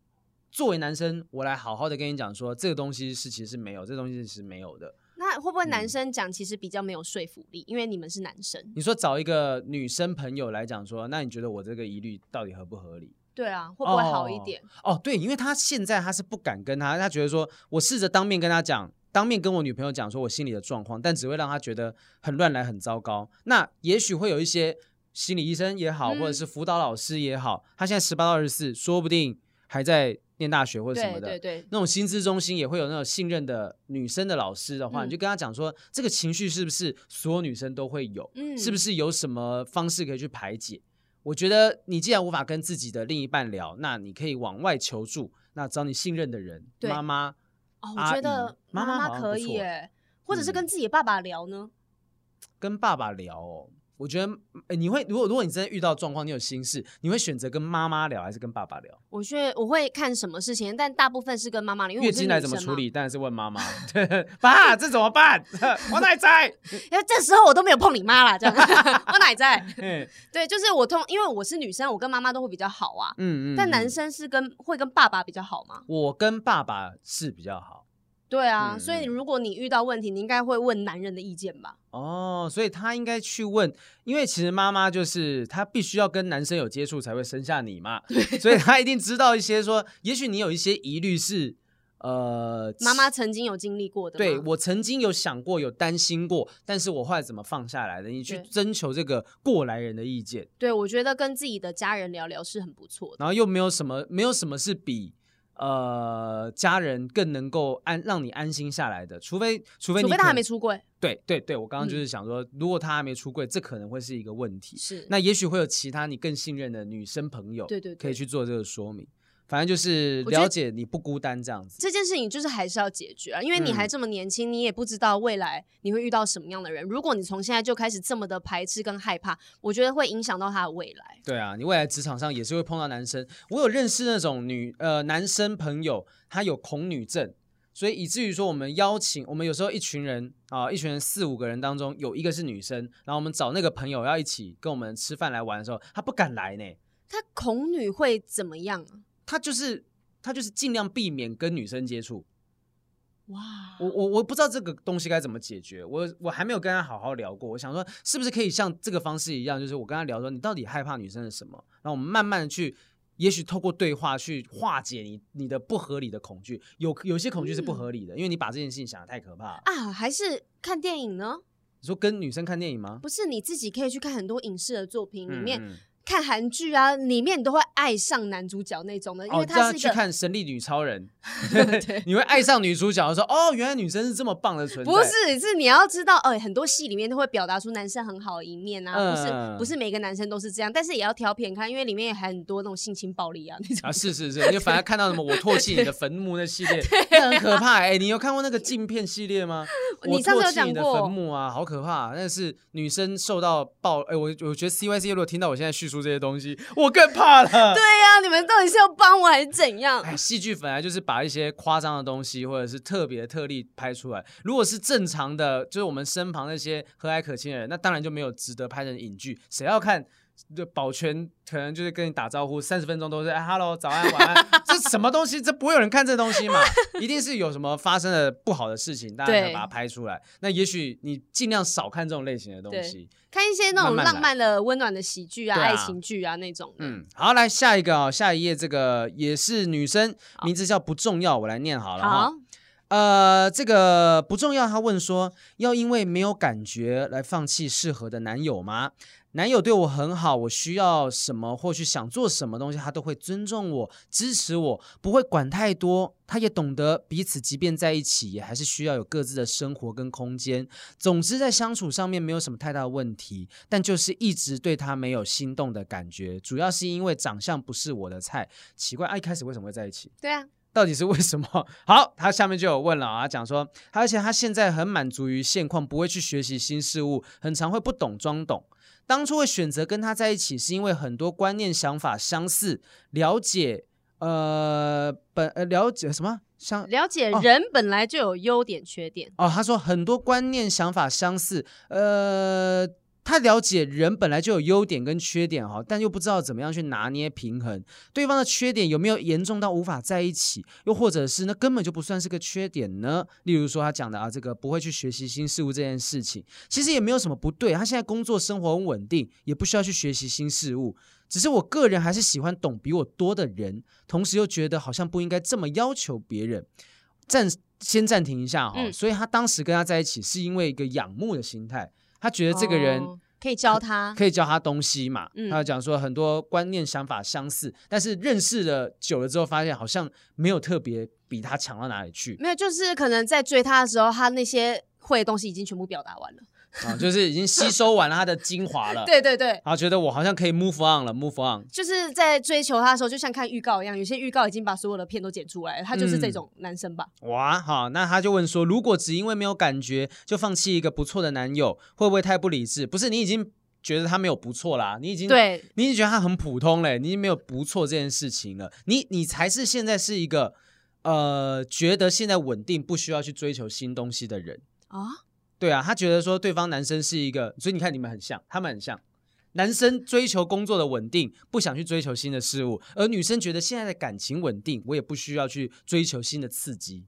作为男生，我来好好的跟你讲说，这个东西是其实是没有，这个东西是没有的。那会不会男生讲其实比较没有说服力？嗯，因为你们是男生。你说找一个女生朋友来讲说，那你觉得我这个疑虑到底合不合理？对啊，会不会好一点？哦，哦，对，因为他现在他是不敢跟他，他觉得说我试着当面跟他讲，当面跟我女朋友讲说我心里的状况，但只会让他觉得很乱来，很糟糕。那也许会有一些心理医生也好，嗯，或者是辅导老师也好，他现在十八到二十四，说不定还在。念大学或者什么的，对对对，那种心咨中心也会有那种信任的女生的老师的话，嗯、你就跟他讲说，这个情绪是不是所有女生都会有？嗯，是不是有什么方式可以去排解？我觉得你既然无法跟自己的另一半聊，那你可以往外求助，那找你信任的人，对妈妈。哦，我觉得妈妈可以耶，或者是跟自己的爸爸聊呢？跟爸爸聊哦。我觉得，欸、你会如果如果你真的遇到状况，你有心事，你会选择跟妈妈聊还是跟爸爸聊？我觉得我会看什么事情，但大部分是跟妈妈聊。因为月经来怎么处理？当然是问妈妈。爸，这怎么办？我奶 在？因为这时候我都没有碰你妈啦，这样。我奶在？对，就是我通，因为我是女生，我跟妈妈都会比较好啊。嗯嗯。但男生是跟会跟爸爸比较好吗？我跟爸爸是比较好。对啊，嗯、所以如果你遇到问题，你应该会问男人的意见吧？哦，所以他应该去问，因为其实妈妈就是她必须要跟男生有接触才会生下你嘛，对所以她一定知道一些说，也许你有一些疑虑是，呃，妈妈曾经有经历过的。对，我曾经有想过，有担心过，但是我后来怎么放下来的？你去征求这个过来人的意见。对，我觉得跟自己的家人聊聊是很不错的。然后又没有什么，没有什么是比。呃，家人更能够安让你安心下来的，除非除非你除非他还没出柜，对对对，我刚刚就是想说，嗯、如果他还没出柜，这可能会是一个问题。是，那也许会有其他你更信任的女生朋友，对对，可以去做这个说明。反正就是了解你不孤单这样子，这件事情就是还是要解决啊，因为你还这么年轻，嗯、你也不知道未来你会遇到什么样的人。如果你从现在就开始这么的排斥跟害怕，我觉得会影响到他的未来。对啊，你未来职场上也是会碰到男生。我有认识那种女呃男生朋友，他有恐女症，所以以至于说我们邀请我们有时候一群人啊、呃，一群人四五个人当中有一个是女生，然后我们找那个朋友要一起跟我们吃饭来玩的时候，他不敢来呢。他恐女会怎么样啊？他就是他就是尽量避免跟女生接触，哇！我我我不知道这个东西该怎么解决，我我还没有跟他好好聊过。我想说，是不是可以像这个方式一样，就是我跟他聊说，你到底害怕女生的什么？然后我们慢慢的去，也许透过对话去化解你你的不合理的恐惧。有 有些恐惧是不合理的，嗯、因为你把这件事情想的太可怕啊！还是看电影呢？你说跟女生看电影吗？不是，你自己可以去看很多影视的作品里面。嗯嗯看韩剧啊，里面你都会爱上男主角那种的，因为他是去看《神力女超人》，对，你会爱上女主角，说哦，原来女生是这么棒的存在。不是，是你要知道，呃，很多戏里面都会表达出男生很好的一面啊，不是，不是每个男生都是这样，但是也要挑片看，因为里面也很多那种性侵暴力啊那种。啊，是是是，你反而看到什么我唾弃你的坟墓那系列，那很可怕。哎，你有看过那个镜片系列吗？你上次有讲过。我唾弃你的坟墓啊，好可怕，那是女生受到暴，哎，我我觉得 C Y C 如果听到我现在叙述。这些东西，我更怕了。对呀、啊，你们到底是要帮我还是怎样？哎，戏剧本来就是把一些夸张的东西或者是特别的特例拍出来。如果是正常的，就是我们身旁那些和蔼可亲的人，那当然就没有值得拍成影剧。谁要看就保全可能就是跟你打招呼，三十分钟都是哎，hello，早安，晚安，这什么东西？这不会有人看这东西嘛？一定是有什么发生了不好的事情，大家才把它拍出来。那也许你尽量少看这种类型的东西，看一些那种浪漫的、温暖的喜剧啊、爱情剧啊那种。嗯，好，来下一个哦，下一页这个也是女生，名字叫不重要，我来念好了哈。好呃，这个不重要。他问说，要因为没有感觉来放弃适合的男友吗？男友对我很好，我需要什么或许想做什么东西，他都会尊重我、支持我，不会管太多。他也懂得彼此，即便在一起，也还是需要有各自的生活跟空间。总之，在相处上面没有什么太大的问题，但就是一直对他没有心动的感觉，主要是因为长相不是我的菜。奇怪，啊，一开始为什么会在一起？对啊。到底是为什么？好，他下面就有问了啊，讲说，而且他现在很满足于现况，不会去学习新事物，很常会不懂装懂。当初会选择跟他在一起，是因为很多观念想法相似，了解呃本呃了解什么相了解人本来就有优点缺点哦，哦。他说很多观念想法相似，呃。他了解人本来就有优点跟缺点哈，但又不知道怎么样去拿捏平衡。对方的缺点有没有严重到无法在一起？又或者是那根本就不算是个缺点呢？例如说他讲的啊，这个不会去学习新事物这件事情，其实也没有什么不对。他现在工作生活很稳定，也不需要去学习新事物。只是我个人还是喜欢懂比我多的人，同时又觉得好像不应该这么要求别人。暂先暂停一下哈，嗯、所以他当时跟他在一起是因为一个仰慕的心态。他觉得这个人、哦、可以教他，可以教他东西嘛。嗯、他讲说很多观念想法相似，但是认识了久了之后，发现好像没有特别比他强到哪里去。没有，就是可能在追他的时候，他那些会的东西已经全部表达完了。啊，就是已经吸收完了他的精华了。对 对对，啊觉得我好像可以 move on 了，move on。就是在追求他的时候，就像看预告一样，有些预告已经把所有的片都剪出来了，他就是这种男生吧？嗯、哇，好，那他就问说，如果只因为没有感觉就放弃一个不错的男友，会不会太不理智？不是，你已经觉得他没有不错啦，你已经对，你已经觉得他很普通嘞，你已经没有不错这件事情了，你你才是现在是一个呃，觉得现在稳定，不需要去追求新东西的人啊。对啊，他觉得说对方男生是一个，所以你看你们很像，他们很像。男生追求工作的稳定，不想去追求新的事物，而女生觉得现在的感情稳定，我也不需要去追求新的刺激。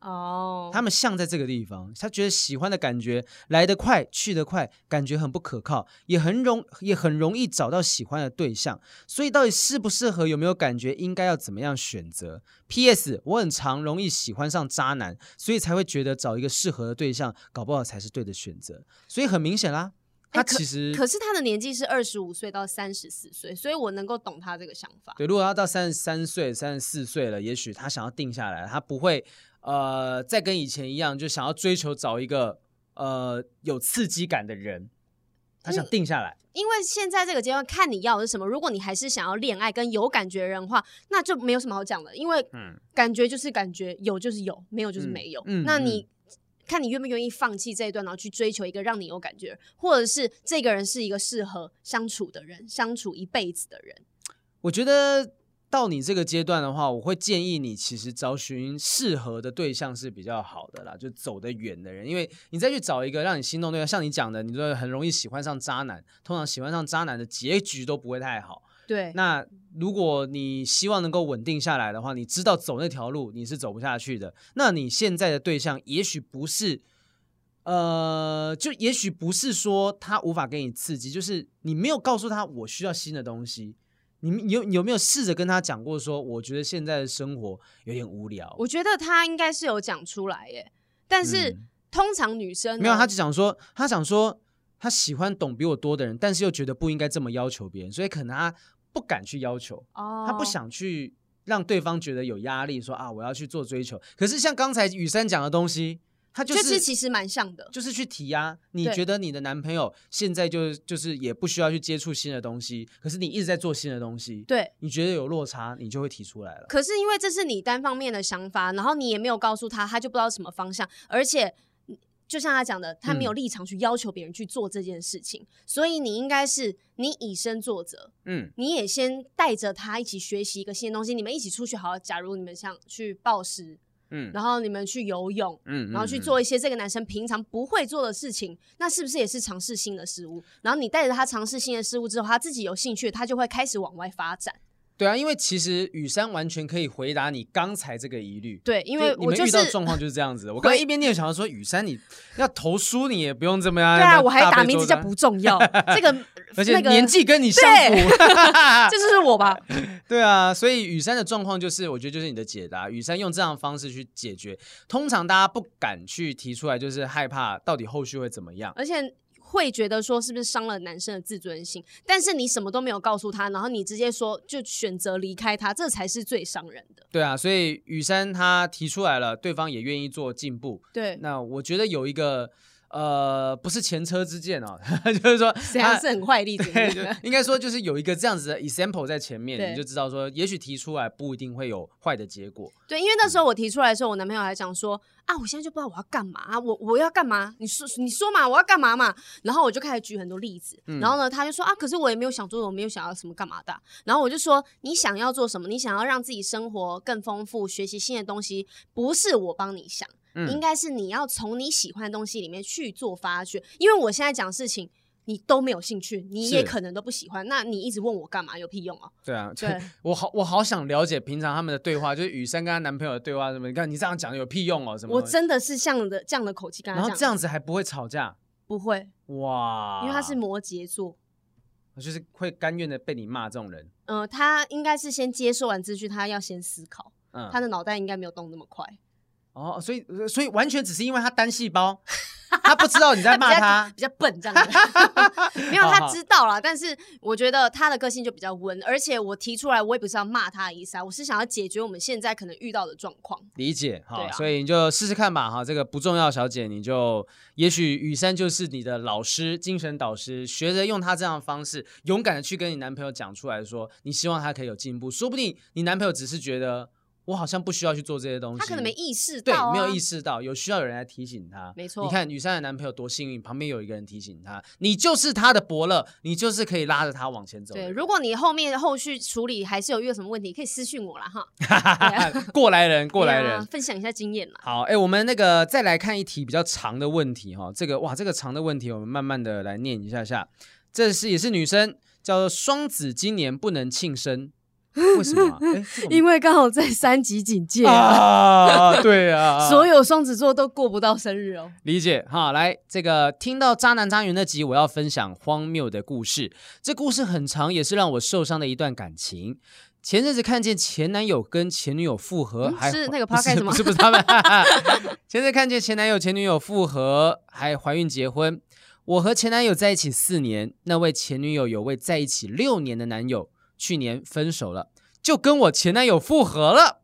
哦，oh. 他们像在这个地方，他觉得喜欢的感觉来得快，去得快，感觉很不可靠，也很容也很容易找到喜欢的对象。所以到底适不适合，有没有感觉，应该要怎么样选择？P.S. 我很常容易喜欢上渣男，所以才会觉得找一个适合的对象，搞不好才是对的选择。所以很明显啦，他其实、可是他的年纪是二十五岁到三十四岁，所以我能够懂他这个想法。对，如果他到三十三岁、三十四岁了，也许他想要定下来，他不会。呃，再跟以前一样，就想要追求找一个呃有刺激感的人，他想定下来。嗯，因为现在这个阶段，看你要的是什么。如果你还是想要恋爱跟有感觉的人的话，那就没有什么好讲的。因为感觉就是感觉，有就是有，没有就是没有。嗯，那你看你愿不愿意放弃这一段，然后去追求一个让你有感觉，或者是这个人是一个适合相处的人，相处一辈子的人。我觉得。到你这个阶段的话，我会建议你其实找寻适合的对象是比较好的啦，就走得远的人，因为你再去找一个让你心动对象，像你讲的，你说很容易喜欢上渣男，通常喜欢上渣男的结局都不会太好。对，那如果你希望能够稳定下来的话，你知道走那条路你是走不下去的，那你现在的对象也许不是，呃，就也许不是说他无法给你刺激，就是你没有告诉他我需要新的东西。你们有有没有试着跟他讲过说，我觉得现在的生活有点无聊？我觉得他应该是有讲出来耶，但是、嗯、通常女生没有，他就讲说，他想说他喜欢懂比我多的人，但是又觉得不应该这么要求别人，所以可能他不敢去要求，哦、他不想去让对方觉得有压力，说啊，我要去做追求。可是像刚才雨珊讲的东西。他就是，就是其实蛮像的，就是去提啊。你觉得你的男朋友现在就就是也不需要去接触新的东西，可是你一直在做新的东西，对，你觉得有落差，你就会提出来了。可是因为这是你单方面的想法，然后你也没有告诉他，他就不知道什么方向。而且就像他讲的，他没有立场去要求别人去做这件事情，嗯、所以你应该是你以身作则，嗯，你也先带着他一起学习一个新的东西，你们一起出去好好。假如你们想去暴食。嗯，然后你们去游泳，嗯，然后去做一些这个男生平常不会做的事情，嗯、那是不是也是尝试新的事物？然后你带着他尝试新的事物之后，他自己有兴趣，他就会开始往外发展。对啊，因为其实雨珊完全可以回答你刚才这个疑虑。对，因为我、就是、你们遇到状况就是这样子。我刚才一边念想要说，雨珊你 要投书，你也不用这么样。对啊，我还打名字叫不重要，这个而且年纪跟你相符，这就是我吧？对啊，所以雨珊的状况就是，我觉得就是你的解答。雨珊用这样的方式去解决，通常大家不敢去提出来，就是害怕到底后续会怎么样，而且。会觉得说是不是伤了男生的自尊心？但是你什么都没有告诉他，然后你直接说就选择离开他，这才是最伤人的。对啊，所以雨珊他提出来了，对方也愿意做进步。对，那我觉得有一个。呃，不是前车之鉴哦，就是说，这样是很坏例子。应该说就是有一个这样子的 example 在前面，你就知道说，也许提出来不一定会有坏的结果。对，因为那时候我提出来的时候，我男朋友还讲说啊，我现在就不知道我要干嘛，我我要干嘛？你说你说嘛，我要干嘛嘛？然后我就开始举很多例子，嗯、然后呢，他就说啊，可是我也没有想做，我没有想要什么干嘛的。然后我就说，你想要做什么？你想要让自己生活更丰富，学习新的东西，不是我帮你想。嗯、应该是你要从你喜欢的东西里面去做发掘，因为我现在讲事情你都没有兴趣，你也可能都不喜欢，那你一直问我干嘛？有屁用啊？对啊，对，我好我好想了解平常他们的对话，就是雨珊跟她男朋友的对话什么？你看你这样讲有屁用哦？什么？我真的是像的这样的口气跟他讲，然后这样子还不会吵架？不会哇，因为他是摩羯座，就是会甘愿的被你骂这种人。嗯、呃，他应该是先接受完资讯，他要先思考，嗯，他的脑袋应该没有动那么快。哦，所以所以完全只是因为他单细胞，他不知道你在骂他，他比，较笨这样子。没有，他知道啦，但是我觉得他的个性就比较温，而且我提出来，我也不是要骂他的意思啊，我是想要解决我们现在可能遇到的状况。理解哈，啊、所以你就试试看吧哈，这个不重要，小姐，你就也许雨珊就是你的老师、精神导师，学着用他这样的方式，勇敢的去跟你男朋友讲出来说，你希望他可以有进步，说不定你男朋友只是觉得。我好像不需要去做这些东西，他可能没意识到、啊，对，没有意识到有需要有人来提醒他。没错，你看雨珊的男朋友多幸运，旁边有一个人提醒他，你就是他的伯乐，你就是可以拉着他往前走。对，如果你后面后续处理还是有遇到什么问题，可以私信我啦哈。过来人，过来人，分享一下经验嘛。好，哎、欸，我们那个再来看一题比较长的问题哈，这个哇，这个长的问题我们慢慢的来念一下下。这是也是女生，叫做双子，今年不能庆生。为什么、因为刚好在三级警戒啊！啊 对啊，所有双子座都过不到生日哦。理解哈，来这个听到渣男渣女那集，我要分享荒谬的故事。这故事很长，也是让我受伤的一段感情。前阵子看见前男友跟前女友复合，还、嗯、是那个 podcast 吗？不是不是他们。前阵子看见前男友前女友复合，还怀孕结婚。我和前男友在一起四年，那位前女友有位在一起六年的男友。去年分手了，就跟我前男友复合了。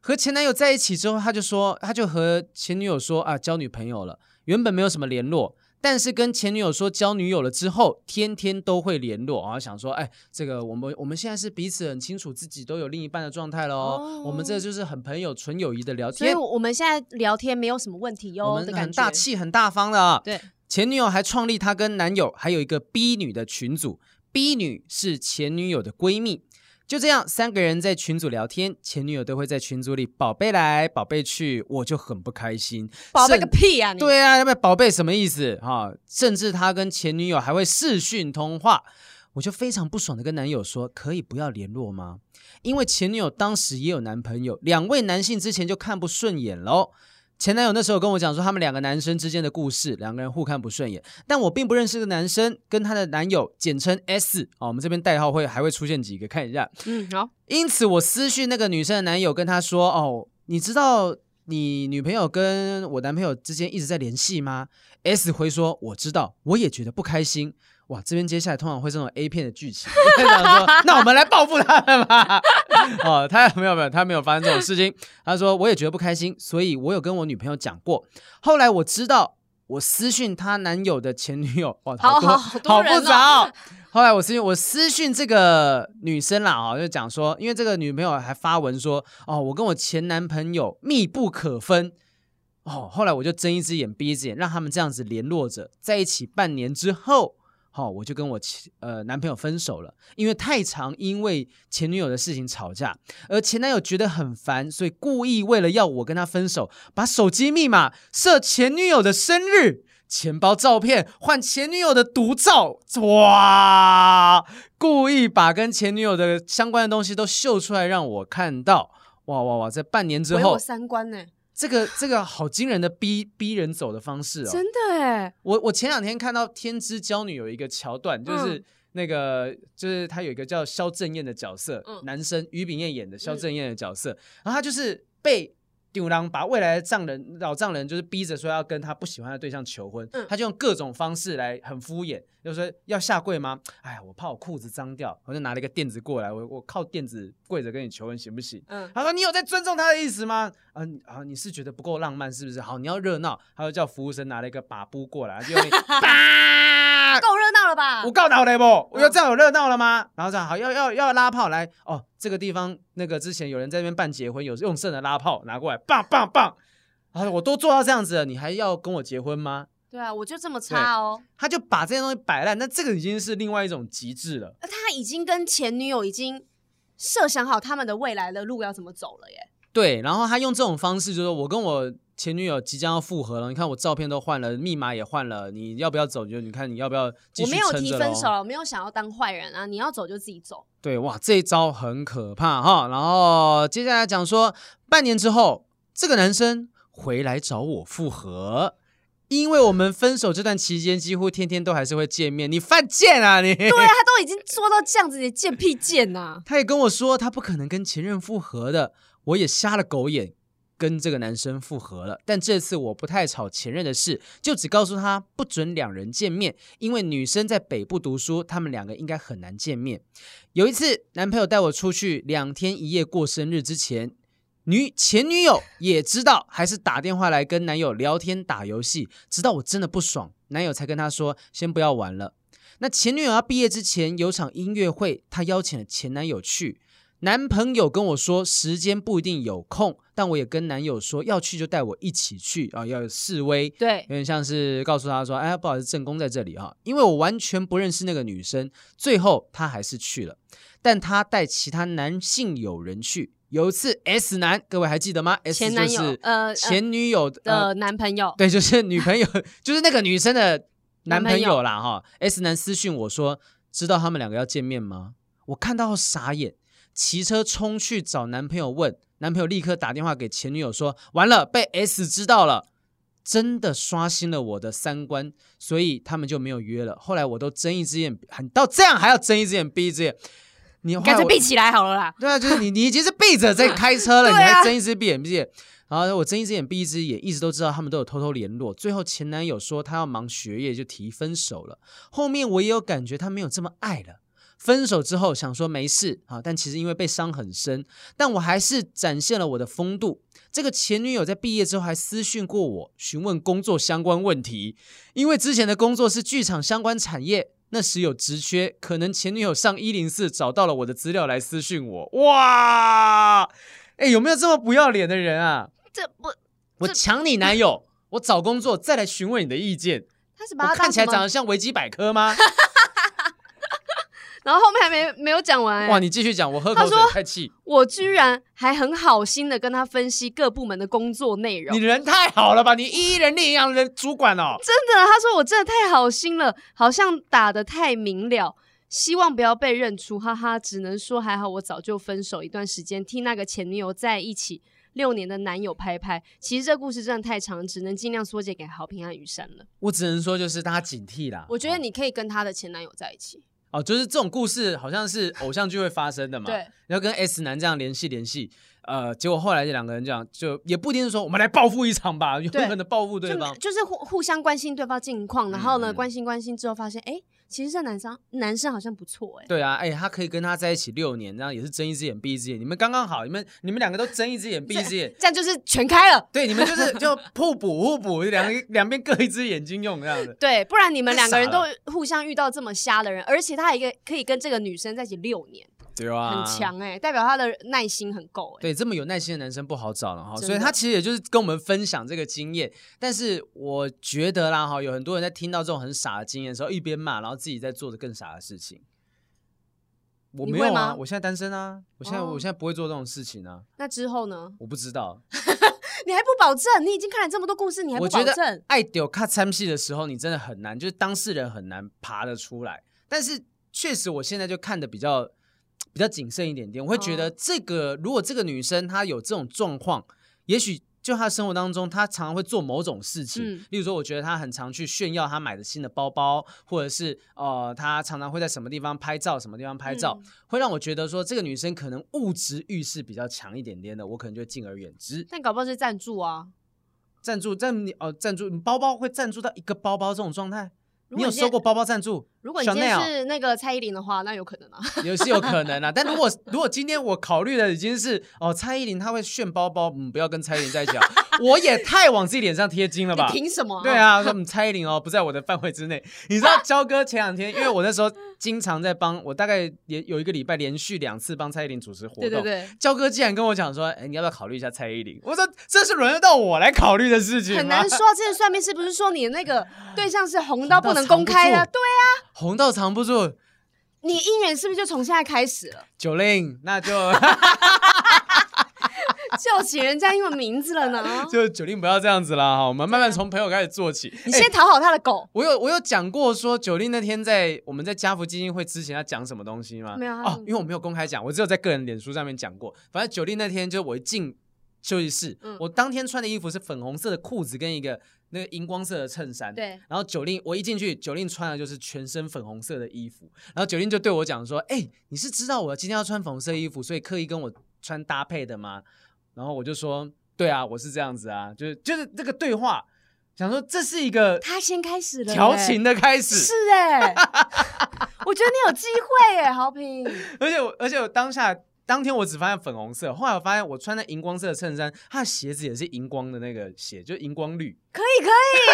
和前男友在一起之后，他就说，他就和前女友说啊，交女朋友了。原本没有什么联络，但是跟前女友说交女友了之后，天天都会联络。然后想说，哎，这个我们我们现在是彼此很清楚自己都有另一半的状态了哦。哦我们这就是很朋友、纯友谊的聊天。所以我们现在聊天没有什么问题哟。我们很大气、很大方的啊。对，前女友还创立她跟男友还有一个 B 女的群组。B 女是前女友的闺蜜，就这样三个人在群组聊天，前女友都会在群组里宝贝来宝贝去，我就很不开心。宝贝个屁啊！你对啊，要不要宝贝什么意思哈？甚至他跟前女友还会视讯通话，我就非常不爽的跟男友说，可以不要联络吗？因为前女友当时也有男朋友，两位男性之前就看不顺眼喽。前男友那时候跟我讲说，他们两个男生之间的故事，两个人互看不顺眼。但我并不认识这个男生，跟他的男友简称 S 啊，我们这边代号会还会出现几个，看一下。嗯，好。因此我私讯那个女生的男友，跟他说：“哦，你知道你女朋友跟我男朋友之间一直在联系吗？”S 回说：“我知道，我也觉得不开心。”哇，这边接下来通常会这种 A 片的剧情，说那我们来报复他们吧。哦，他没有没有，他没有发生这种事情。他说我也觉得不开心，所以我有跟我女朋友讲过。后来我知道，我私讯她男友的前女友，哇，好多好，好，多人哦，好复杂哦。后来我私讯我私讯这个女生啦，啊，就讲说，因为这个女朋友还发文说，哦，我跟我前男朋友密不可分。哦，后来我就睁一只眼闭一只眼，让他们这样子联络着，在一起半年之后。好，我就跟我前呃男朋友分手了，因为太常因为前女友的事情吵架，而前男友觉得很烦，所以故意为了要我跟他分手，把手机密码设前女友的生日、钱包照片换前女友的独照，哇，故意把跟前女友的相关的东西都秀出来让我看到，哇哇哇，在半年之后，三观呢？这个这个好惊人的逼逼人走的方式哦，真的哎！我我前两天看到《天之娇女》有一个桥段，就是那个、嗯、就是他有一个叫萧正燕的角色，嗯、男生于炳彦演的萧正燕的角色，嗯、然后他就是被。丢郎把未来的丈人老丈人就是逼着说要跟他不喜欢的对象求婚，嗯、他就用各种方式来很敷衍，就说要下跪吗？哎呀，我怕我裤子脏掉，我就拿了一个垫子过来，我我靠垫子跪着跟你求婚行不行？嗯，他说你有在尊重他的意思吗？啊啊，你是觉得不够浪漫是不是？好，你要热闹，他就叫服务生拿了一个把布过来，就用 够热闹了吧？我够闹了不？我要这样有热闹了吗？然后这样好，要要要拉炮来哦。这个地方那个之前有人在那边办结婚，有用剩的拉炮拿过来，棒棒棒！然后我都做到这样子了，你还要跟我结婚吗？对啊，我就这么差哦。他就把这些东西摆烂，那这个已经是另外一种极致了。他已经跟前女友已经设想好他们的未来的路要怎么走了耶。对，然后他用这种方式，就是我跟我。前女友即将要复合了，你看我照片都换了，密码也换了，你要不要走？就你看你要不要？我没有提分手，我没有想要当坏人啊！你要走就自己走。对，哇，这一招很可怕哈。然后接下来讲说，半年之后，这个男生回来找我复合，因为我们分手这段期间几乎天天都还是会见面。你犯贱啊你！对啊，他都已经做到这样子，你贱屁贱呐！他也跟我说他不可能跟前任复合的，我也瞎了狗眼。跟这个男生复合了，但这次我不太吵前任的事，就只告诉他不准两人见面，因为女生在北部读书，他们两个应该很难见面。有一次，男朋友带我出去两天一夜过生日之前，女前女友也知道，还是打电话来跟男友聊天打游戏，直到我真的不爽，男友才跟他说先不要玩了。那前女友要毕业之前有场音乐会，她邀请了前男友去。男朋友跟我说时间不一定有空，但我也跟男友说要去就带我一起去啊，要有示威，对，有点像是告诉他说，哎，不好意思，正宫在这里哈，因为我完全不认识那个女生，最后他还是去了，但他带其他男性友人去。有一次 S 男，各位还记得吗？S 前男友，呃，前女友的、呃、男朋友，对，就是女朋友，就是那个女生的男朋友啦哈。S 男私讯我说，知道他们两个要见面吗？我看到傻眼。骑车冲去找男朋友问，男朋友立刻打电话给前女友说：“完了，被 S 知道了。”真的刷新了我的三观，所以他们就没有约了。后来我都睁一只眼，很到这样还要睁一只眼闭一只眼，你干脆闭起来好了啦。对啊，就是你你已经是闭着在开车了，你还睁一只闭眼闭眼。然后我睁一只眼闭一只眼，一直都知道他们都有偷偷联络。最后前男友说他要忙学业，就提分手了。后面我也有感觉他没有这么爱了。分手之后想说没事啊，但其实因为被伤很深，但我还是展现了我的风度。这个前女友在毕业之后还私讯过我，询问工作相关问题。因为之前的工作是剧场相关产业，那时有职缺，可能前女友上一零四找到了我的资料来私讯我。哇，哎，有没有这么不要脸的人啊？这不，我抢你男友，我找工作再来询问你的意见。他是把他我看起来长得像维基百科吗？然后后面还没没有讲完，哇！你继续讲，我喝口水，太气。我居然还很好心的跟他分析各部门的工作内容。你人太好了吧？你一人力一样的主管哦。真的，他说我真的太好心了，好像打的太明了，希望不要被认出，哈哈。只能说还好，我早就分手一段时间，替那个前女友在一起六年的男友拍拍。其实这故事真的太长，只能尽量缩减给好平安雨山了。我只能说就是大家警惕啦。我觉得你可以跟他的前男友在一起。哦，就是这种故事好像是偶像剧会发生的嘛。对，要跟 S 男这样联系联系，呃，结果后来这两个人这样，就也不一定是说我们来报复一场吧，有可能报复对方，就，就是互互相关心对方近况，然后呢，嗯、关心关心之后发现，哎。其实这男生男生好像不错哎，对啊，哎，他可以跟他在一起六年，然后也是睁一只眼闭一只眼，你们刚刚好，你们你们两个都睁一只眼闭一只眼，这样就是全开了。对，你们就是 就互补互补，两两边各一只眼睛用这样子。对，不然你们两个人都互相遇到这么瞎的人，而且他一个可以跟这个女生在一起六年。对啊，很强哎、欸，代表他的耐心很够哎、欸。对，这么有耐心的男生不好找了哈，所以他其实也就是跟我们分享这个经验。但是我觉得啦哈，有很多人在听到这种很傻的经验的时候，一边骂，然后自己在做着更傻的事情。我没有啊，我现在单身啊，我现在、哦、我现在不会做这种事情啊。那之后呢？我不知道。你还不保证？你已经看了这么多故事，你还不保证？我觉得爱丢卡参戏的时候，你真的很难，就是当事人很难爬得出来。但是确实，我现在就看的比较比较谨慎一点点。我会觉得，这个、哦、如果这个女生她有这种状况，也许。就他生活当中，他常常会做某种事情，嗯、例如说，我觉得他很常去炫耀他买的新的包包，或者是呃，他常常会在什么地方拍照，什么地方拍照，嗯、会让我觉得说这个女生可能物质欲是比较强一点点的，我可能就敬而远之。但搞不好是赞助啊，赞助赞你哦，赞助你包包会赞助到一个包包这种状态。你有收过包包赞助？如果你今天是那个蔡依林的话，那有可能啊，也是有可能啊。但如果 如果今天我考虑的已经是哦，蔡依林她会炫包包，嗯，不要跟蔡依林在一起啊，我也太往自己脸上贴金了吧？凭什么？对啊，说蔡依林哦，不在我的范围之内。你知道焦哥前两天，因为我那时候经常在帮我，大概也有一个礼拜连续两次帮蔡依林主持活动。对对对。焦哥竟然跟我讲说，哎，你要不要考虑一下蔡依林？我说这是轮得到我来考虑的事情。很难说，这个算命是不是说你的那个对象是红到不能公开的？对啊，红到藏不住。你姻缘是不是就从现在开始了？九令，那就 叫起人家英文名字了呢？就九令不要这样子啦哈，我们慢慢从朋友开始做起。你先讨好他的狗。欸、我有我有讲过说九令那天在我们在家福基金会之前要讲什么东西吗？没有哦，因为我没有公开讲，我只有在个人脸书上面讲过。反正九令那天就我一进休息室，嗯、我当天穿的衣服是粉红色的裤子跟一个。那个荧光色的衬衫，对，然后九令我一进去，九令穿的就是全身粉红色的衣服，然后九令就对我讲说：“哎、欸，你是知道我今天要穿粉红色衣服，所以刻意跟我穿搭配的吗？”然后我就说：“对啊，我是这样子啊，就是就是这个对话，想说这是一个他先开始了调情的开始，是哎、欸，我觉得你有机会哎，豪平，而且我而且我当下。”当天我只发现粉红色，后来我发现我穿的荧光色的衬衫，他的鞋子也是荧光的那个鞋，就荧光绿。可以可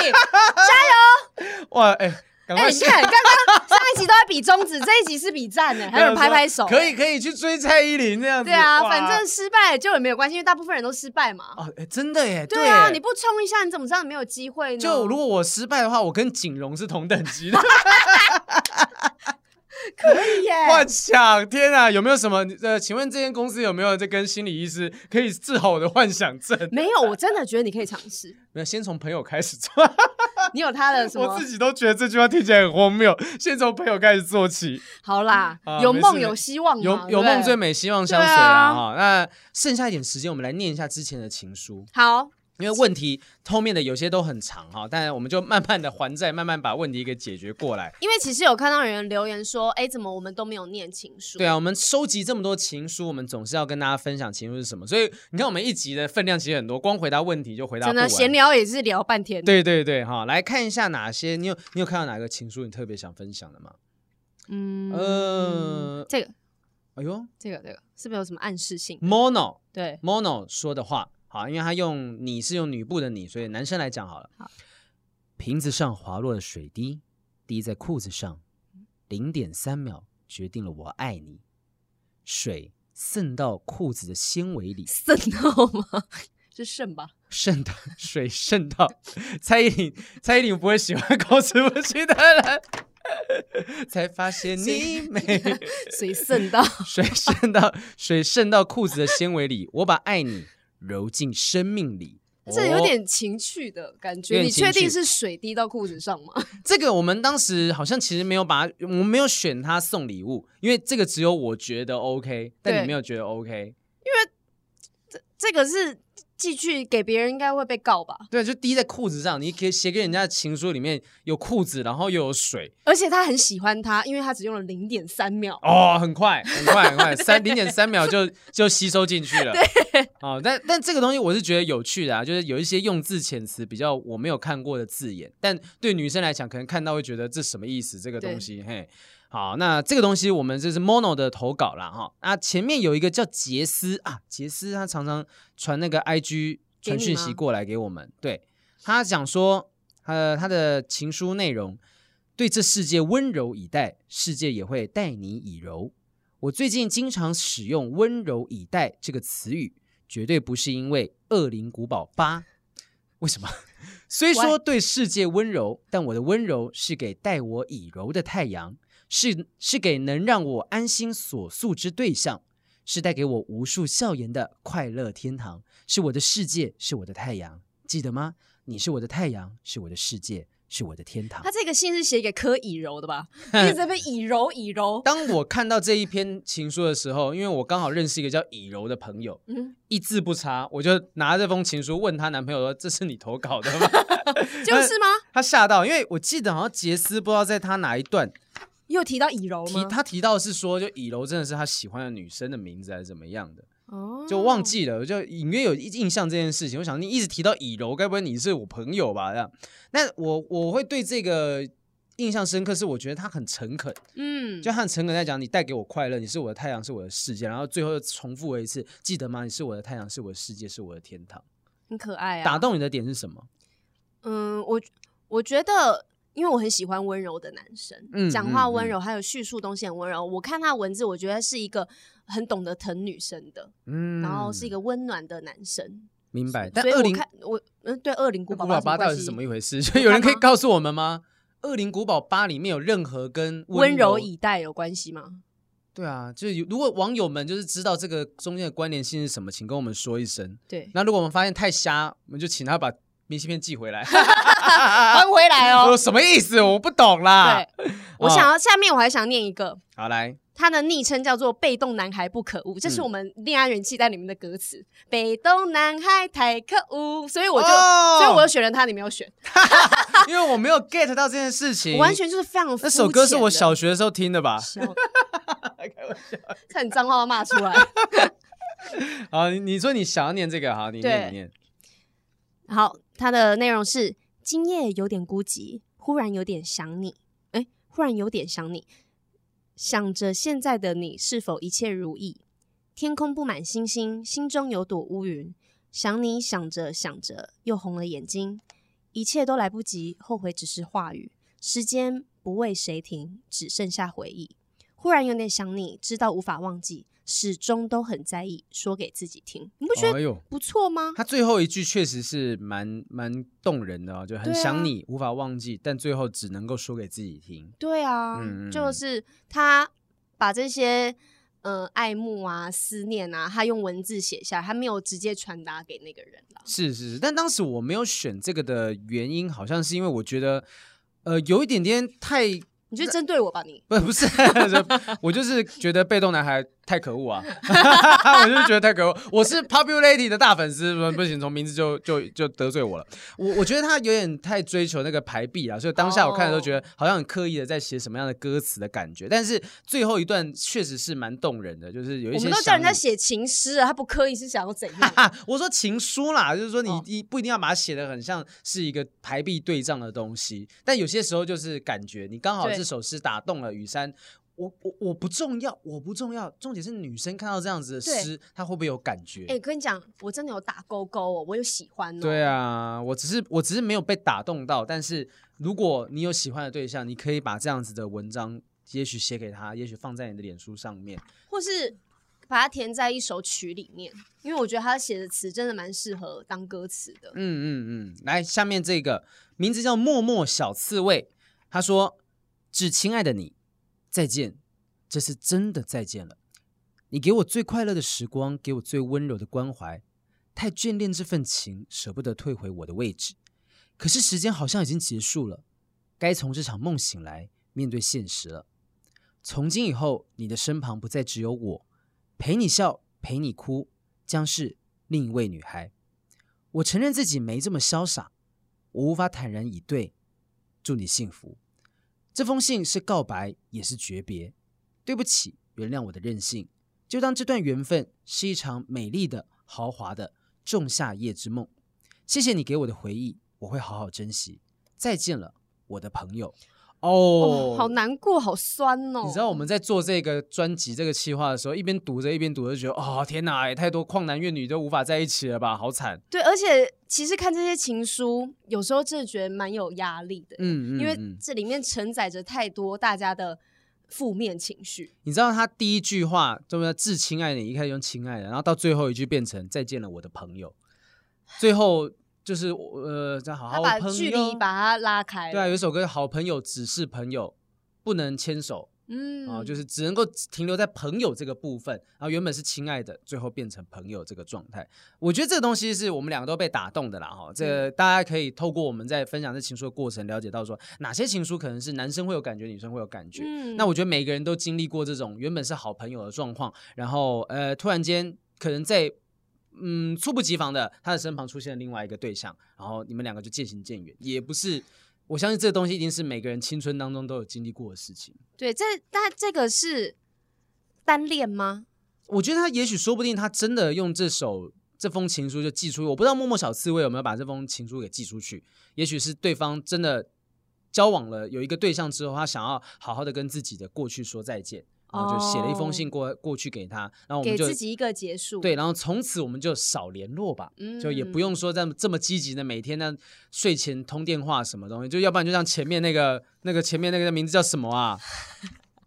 以，加油！哇，哎、欸，赶快！欸、你看，刚刚 上一集都在比中指，这一集是比赞呢，还有人拍拍手。可以可以去追蔡依林这样子。对啊，反正失败就也没有关系，因为大部分人都失败嘛。哦，哎、欸，真的耶。对啊，你不冲一下，你怎么知道你没有机会呢？就如果我失败的话，我跟景荣是同等级的。可以耶！幻想，天啊，有没有什么？呃，请问这间公司有没有在跟心理医师可以治好我的幻想症？没有，我真的觉得你可以尝试。没有，先从朋友开始做。你有他的什么？我自己都觉得这句话听起来很荒谬。先从朋友开始做起。好啦，啊、有梦有希望，有有梦最美，希望相随啊！哈、啊，那剩下一点时间，我们来念一下之前的情书。好。因为问题后面的有些都很长哈，但是我们就慢慢的还债，慢慢把问题给解决过来。因为其实有看到有人留言说，哎，怎么我们都没有念情书？对啊，我们收集这么多情书，我们总是要跟大家分享情书是什么。所以你看，我们一集的分量其实很多，光回答问题就回答不完。真的闲聊也是聊半天。对对对，哈，来看一下哪些你有你有看到哪个情书你特别想分享的吗？嗯呃，这个，哎呦，这个这个是不是有什么暗示性？Mono 对，Mono 说的话。好，因为他用你是用女部的你，所以男生来讲好了。好，瓶子上滑落的水滴，滴在裤子上，零点三秒决定了我爱你。水渗到裤子的纤维里，渗到吗？是渗吧？渗到水渗到。蔡依林，蔡依林不会喜欢口齿不清的人，才发现你美。水渗到，水渗到，水渗到裤子的纤维里，我把爱你。揉进生命里，这有点情趣的感觉。你确定是水滴到裤子上吗？这个我们当时好像其实没有把，我们没有选他送礼物，因为这个只有我觉得 OK，但你没有觉得 OK，因为这这个是。寄去给别人应该会被告吧？对，就滴在裤子上。你可以写给人家的情书里面有裤子，然后又有水，而且他很喜欢他，因为他只用了零点三秒。哦，很快，很快，很快，三零点三秒就 就吸收进去了。对，哦，但但这个东西我是觉得有趣的啊，就是有一些用字遣词比较我没有看过的字眼，但对女生来讲，可能看到会觉得这什么意思？这个东西，嘿。好，那这个东西我们这是 Mono 的投稿啦。哈。那前面有一个叫杰斯啊，杰斯他常常传那个 IG 传讯息过来给我们，对，他讲说，呃，他的情书内容，对这世界温柔以待，世界也会待你以柔。我最近经常使用“温柔以待”这个词语，绝对不是因为《恶灵古堡八》。为什么？虽说对世界温柔，但我的温柔是给待我以柔的太阳，是是给能让我安心所诉之对象，是带给我无数笑颜的快乐天堂，是我的世界，是我的太阳，记得吗？你是我的太阳，是我的世界。是我的天堂。他这个信是写给柯以柔的吧？一直在被以柔以柔。当我看到这一篇情书的时候，因为我刚好认识一个叫以柔的朋友，嗯，一字不差，我就拿这封情书问她男朋友说：“这是你投稿的吗？” 就是吗？他吓到，因为我记得好像杰斯不知道在他哪一段又提到以柔吗？提他提到是说，就以柔真的是他喜欢的女生的名字还是怎么样的？哦，就忘记了，就隐约有印象这件事情。我想你一直提到以柔，该不会你是我朋友吧？这样，那我我会对这个印象深刻，是我觉得他很诚恳，嗯，就他很诚恳在讲，你带给我快乐，你是我的太阳，是我的世界，然后最后又重复了一次，记得吗？你是我的太阳，是我的世界，是我的天堂，很可爱啊。打动你的点是什么？嗯，我我觉得。因为我很喜欢温柔的男生，嗯、讲话温柔，嗯、还有叙述东西很温柔。我看他文字，我觉得是一个很懂得疼女生的，嗯，然后是一个温暖的男生。明白。但恶灵，看我嗯，对，恶灵古堡八到底是怎么一回事？就 有人可以告诉我们吗？恶灵古堡八里面有任何跟温柔以待有关系吗？对啊，就是如果网友们就是知道这个中间的关联性是什么，请跟我们说一声。对，那如果我们发现太瞎，我们就请他把。明信片寄回来，还回来哦？什么意思？我不懂啦。对，我想要下面我还想念一个。好来，他的昵称叫做“被动男孩不可恶”，这是我们恋爱人气在里面的歌词。被动男孩太可恶，所以我就，所以我就选了他，你没有选，因为我没有 get 到这件事情。完全就是非常。那首歌是我小学的时候听的吧？开玩笑，看你脏话都骂出来。好，你你说你想要念这个，好，你念你念。好。它的内容是：今夜有点孤寂，忽然有点想你。哎，忽然有点想你，想着现在的你是否一切如意？天空布满星星，心中有朵乌云。想你想着想着，又红了眼睛。一切都来不及，后悔只是话语。时间不为谁停，只剩下回忆。忽然有点想你，知道无法忘记。始终都很在意，说给自己听，你不觉得不错吗？他最后一句确实是蛮蛮动人的哦，就很想你，啊、无法忘记，但最后只能够说给自己听。对啊，嗯、就是他把这些呃爱慕啊、思念啊，他用文字写下，他没有直接传达给那个人了。是是是，但当时我没有选这个的原因，好像是因为我觉得呃有一点点太，你就针对我吧你，你不不是，我就是觉得被动男孩。太可恶啊！我就是觉得太可恶。我是 Popularity 的大粉丝，不行，从名字就就就得罪我了。我我觉得他有点太追求那个排比啊，所以当下我看的时候觉得好像很刻意的在写什么样的歌词的感觉。但是最后一段确实是蛮动人的，就是有一些我们都叫人家写情诗啊，他不刻意是想要怎样？我说情书啦，就是说你一不一定要把它写的很像是一个排比对仗的东西，但有些时候就是感觉你刚好这首诗打动了雨山。我我我不重要，我不重要，重点是女生看到这样子的诗，她会不会有感觉？哎、欸，跟你讲，我真的有打勾勾哦，我有喜欢哦。对啊，我只是我只是没有被打动到，但是如果你有喜欢的对象，你可以把这样子的文章，也许写给他，也许放在你的脸书上面，或是把它填在一首曲里面，因为我觉得他写的词真的蛮适合当歌词的。嗯嗯嗯，来，下面这个名字叫默默小刺猬，他说：“致亲爱的你。”再见，这是真的再见了。你给我最快乐的时光，给我最温柔的关怀，太眷恋这份情，舍不得退回我的位置。可是时间好像已经结束了，该从这场梦醒来，面对现实了。从今以后，你的身旁不再只有我，陪你笑，陪你哭，将是另一位女孩。我承认自己没这么潇洒，我无法坦然以对。祝你幸福。这封信是告白，也是诀别。对不起，原谅我的任性。就当这段缘分是一场美丽的、豪华的仲夏夜之梦。谢谢你给我的回忆，我会好好珍惜。再见了，我的朋友。哦，哦，好难过，好酸哦！你知道我们在做这个专辑、这个企划的时候，一边读着一边读着，就觉得哦，天哪，也太多旷男怨女都无法在一起了吧，好惨。对，而且其实看这些情书，有时候真的觉得蛮有压力的。嗯，嗯，因为这里面承载着太多大家的负面情绪。你知道他第一句话对不对？致亲爱的，一开始用亲爱的，然后到最后一句变成再见了我的朋友，最后就是呃，再好好把距离把它拉开。对啊，有一首歌《好朋友只是朋友，不能牵手》。嗯，啊，就是只能够停留在朋友这个部分，然后原本是亲爱的，最后变成朋友这个状态。我觉得这个东西是我们两个都被打动的啦，哈。这个大家可以透过我们在分享这情书的过程，了解到说哪些情书可能是男生会有感觉，女生会有感觉。嗯，那我觉得每个人都经历过这种原本是好朋友的状况，然后呃，突然间可能在嗯猝不及防的他的身旁出现了另外一个对象，然后你们两个就渐行渐远，也不是。我相信这个东西一定是每个人青春当中都有经历过的事情。对，这但这个是单恋吗？我觉得他也许说不定他真的用这首这封情书就寄出去。我不知道默默小刺猬有没有把这封情书给寄出去。也许是对方真的交往了有一个对象之后，他想要好好的跟自己的过去说再见。然后就写了一封信过过去给他，然后我们就给自己一个结束。对，然后从此我们就少联络吧，嗯、就也不用说这么这么积极的每天呢睡前通电话什么东西，就要不然就像前面那个那个前面那个名字叫什么啊？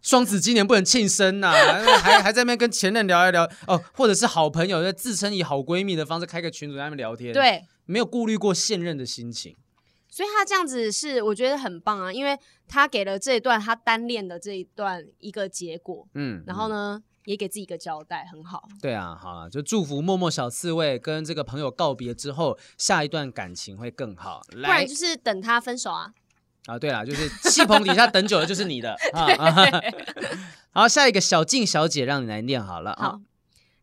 双子今年不能庆生呐、啊，还还在那边跟前任聊一聊哦，或者是好朋友在自称以好闺蜜的方式开个群组在那边聊天，对，没有顾虑过现任的心情。所以他这样子是我觉得很棒啊，因为他给了这一段他单恋的这一段一个结果，嗯，然后呢、嗯、也给自己一个交代，很好。对啊，好啊，就祝福默默小刺猬跟这个朋友告别之后，下一段感情会更好。不然就是等他分手啊。啊，对啊，就是气棚底下等久了就是你的 啊。好，下一个小静小姐让你来念好了。好，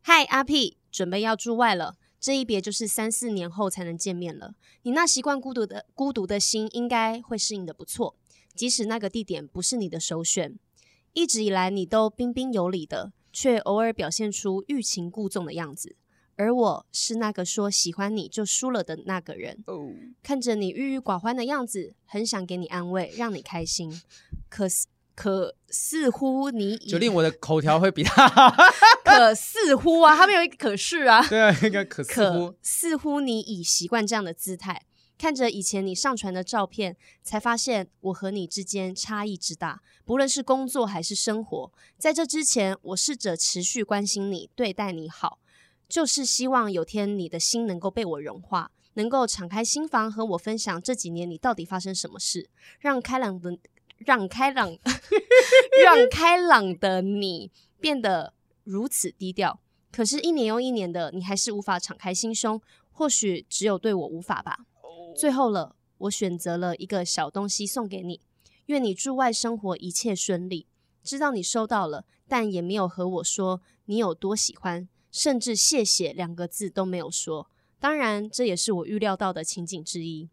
嗨，阿 P，准备要住外了。这一别就是三四年后才能见面了。你那习惯孤独的孤独的心，应该会适应的不错。即使那个地点不是你的首选，一直以来你都彬彬有礼的，却偶尔表现出欲擒故纵的样子。而我是那个说喜欢你就输了的那个人。Oh. 看着你郁郁寡欢的样子，很想给你安慰，让你开心。可是。可似乎你已，决定我的口条会比他 可似乎啊，他们有一个可是啊，对啊，应该可似乎。可似乎你已习惯这样的姿态，看着以前你上传的照片，才发现我和你之间差异之大。不论是工作还是生活，在这之前，我试着持续关心你，对待你好，就是希望有天你的心能够被我融化，能够敞开心房和我分享这几年你到底发生什么事，让开朗的。让开朗，让开朗的你变得如此低调。可是，一年又一年的，你还是无法敞开心胸。或许只有对我无法吧。最后了，我选择了一个小东西送给你。愿你驻外生活一切顺利。知道你收到了，但也没有和我说你有多喜欢，甚至谢谢两个字都没有说。当然，这也是我预料到的情景之一。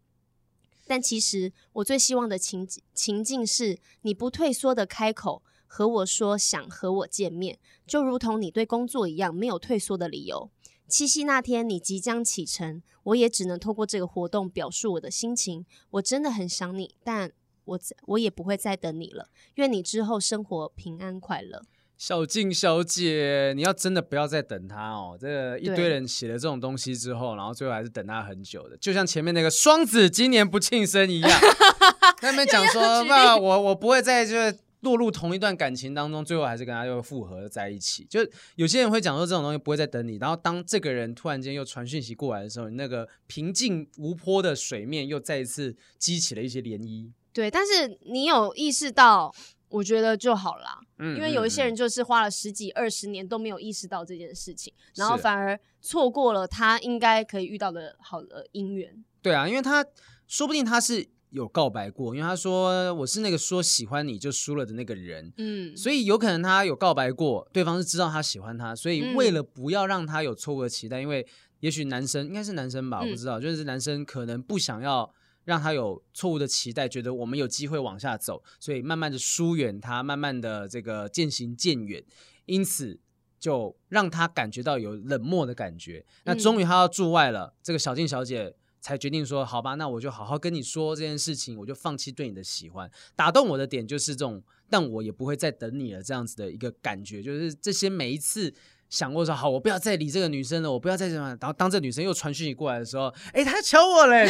但其实我最希望的情情境是，你不退缩的开口和我说想和我见面，就如同你对工作一样，没有退缩的理由。七夕那天你即将启程，我也只能透过这个活动表述我的心情。我真的很想你，但我我也不会再等你了。愿你之后生活平安快乐。小静小姐，你要真的不要再等他哦！这个一堆人写了这种东西之后，然后最后还是等他很久的，就像前面那个双子今年不庆生一样。他们讲说，那我我不会再就是落入同一段感情当中，最后还是跟他又复合在一起。就有些人会讲说，这种东西不会再等你，然后当这个人突然间又传讯息过来的时候，你那个平静无波的水面又再一次激起了一些涟漪。对，但是你有意识到。我觉得就好啦，嗯，因为有一些人就是花了十几二十年都没有意识到这件事情，嗯、然后反而错过了他应该可以遇到的好的姻缘。对啊，因为他说不定他是有告白过，因为他说我是那个说喜欢你就输了的那个人，嗯，所以有可能他有告白过，对方是知道他喜欢他，所以为了不要让他有错误的期待，嗯、因为也许男生应该是男生吧，我不知道，嗯、就是男生可能不想要。让他有错误的期待，觉得我们有机会往下走，所以慢慢的疏远他，慢慢的这个渐行渐远，因此就让他感觉到有冷漠的感觉。那终于他要驻外了，嗯、这个小静小姐才决定说：“好吧，那我就好好跟你说这件事情，我就放弃对你的喜欢。”打动我的点就是这种，但我也不会再等你了这样子的一个感觉，就是这些每一次想过说：“好，我不要再理这个女生了，我不要再这样。”然后当这女生又传讯息过来的时候，哎，他瞧我嘞。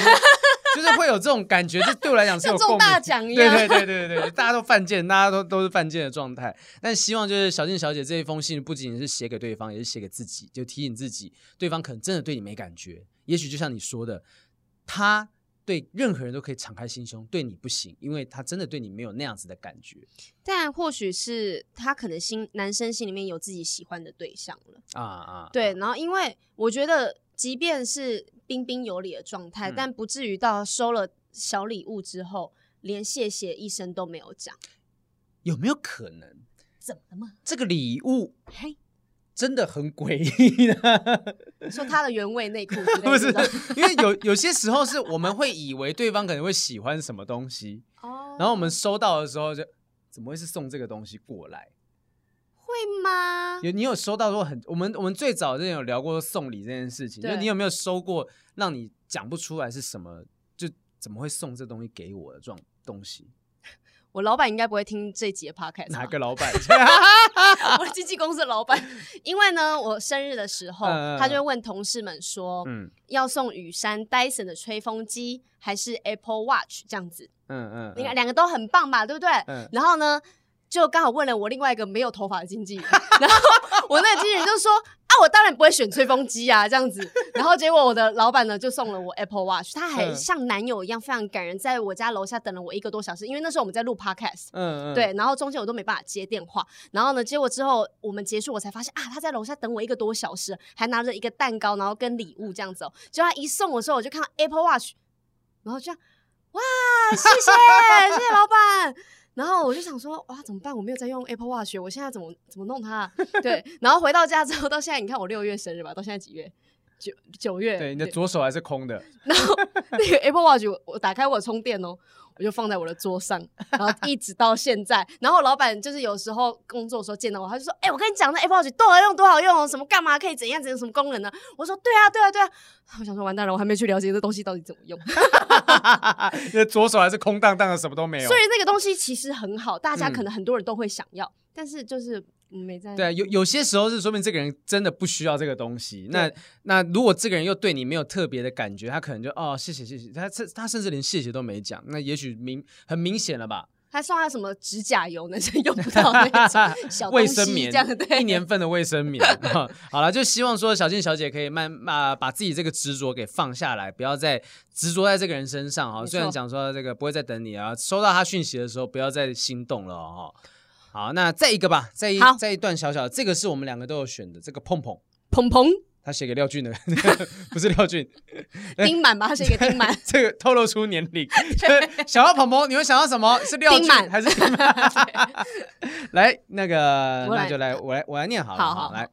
就是会有这种感觉，这对我来讲是有中大奖一样。对对对对对，大家都犯贱，大家都都是犯贱的状态。但希望就是小静小姐这一封信，不仅仅是写给对方，也是写给自己，就提醒自己，对方可能真的对你没感觉。也许就像你说的，他。对任何人都可以敞开心胸，对你不行，因为他真的对你没有那样子的感觉。但或许是他可能心男生心里面有自己喜欢的对象了啊啊！对，然后因为我觉得，即便是彬彬有礼的状态，嗯，但不至于到收了小礼物之后，连谢谢一声都没有讲。有没有可能？怎么了吗？这个礼物，嘿。真的很诡异的，说他的原味内裤 不是，因为有有些时候是我们会以为对方可能会喜欢什么东西，哦，然后我们收到的时候就怎么会是送这个东西过来？会吗？有你有收到过很我们我们最早之前有聊过送礼这件事情，就你有没有收过让你讲不出来是什么，就怎么会送这东西给我的这种东西？我老板应该不会听这集的 podcast。哪个老板？我的经纪公司的老板。因为呢，我生日的时候，嗯、他就会问同事们说，嗯、要送雨山 Dyson 的吹风机，还是 Apple Watch 这样子？嗯嗯，你看两个都很棒吧，对不对？嗯、然后呢，就刚好问了我另外一个没有头发的经纪人，然后我那个经纪人就说。啊，我当然不会选吹风机啊，这样子。然后结果我的老板呢就送了我 Apple Watch，他还像男友一样非常感人，在我家楼下等了我一个多小时，因为那时候我们在录 Podcast，嗯嗯，对，然后中间我都没办法接电话。然后呢，结果之后我们结束，我才发现啊，他在楼下等我一个多小时，还拿着一个蛋糕，然后跟礼物这样子哦。结果他一送我的时候，我就看到 Apple Watch，然后这样，哇，谢谢谢谢老板。然后我就想说，哇，怎么办？我没有在用 Apple Watch，我现在怎么怎么弄它？对，然后回到家之后，到现在，你看我六月生日吧，到现在几月？九九月。对，你的左手还是空的。然后那个 Apple Watch，我，我打开我充电哦。我就放在我的桌上，然后一直到现在。然后老板就是有时候工作的时候见到我，他就说：“哎、欸，我跟你讲，那 Apple Watch 多好用，多好用哦！什么干嘛可以怎样怎样，什么功能呢？”我说：“对啊，对啊，对啊。”我想说完蛋了，我还没去了解这东西到底怎么用。因为左手还是空荡荡的，什么都没有。所以那个东西其实很好，大家可能很多人都会想要，嗯、但是就是。没在对啊，有有些时候是说明这个人真的不需要这个东西。那那如果这个人又对你没有特别的感觉，他可能就哦谢谢谢谢，他他甚至连谢谢都没讲。那也许明很明显了吧？他送他什么指甲油呢？是用不到那种小 卫生棉，这样对，一年份的卫生棉。好了，就希望说小静小姐可以慢慢把自己这个执着给放下来，不要再执着在这个人身上哈。虽然讲说这个不会再等你啊，收到他讯息的时候不要再心动了哈。好，那再一个吧，再一再一段小小的，这个是我们两个都有选的，这个碰碰碰碰，他写给廖俊的，不是廖俊，丁满吧？他写给丁满，这个透露出年龄。想要碰碰，你们想要什么？是廖俊还是丁满？来，那个那就来，我来我来念好了，好好来。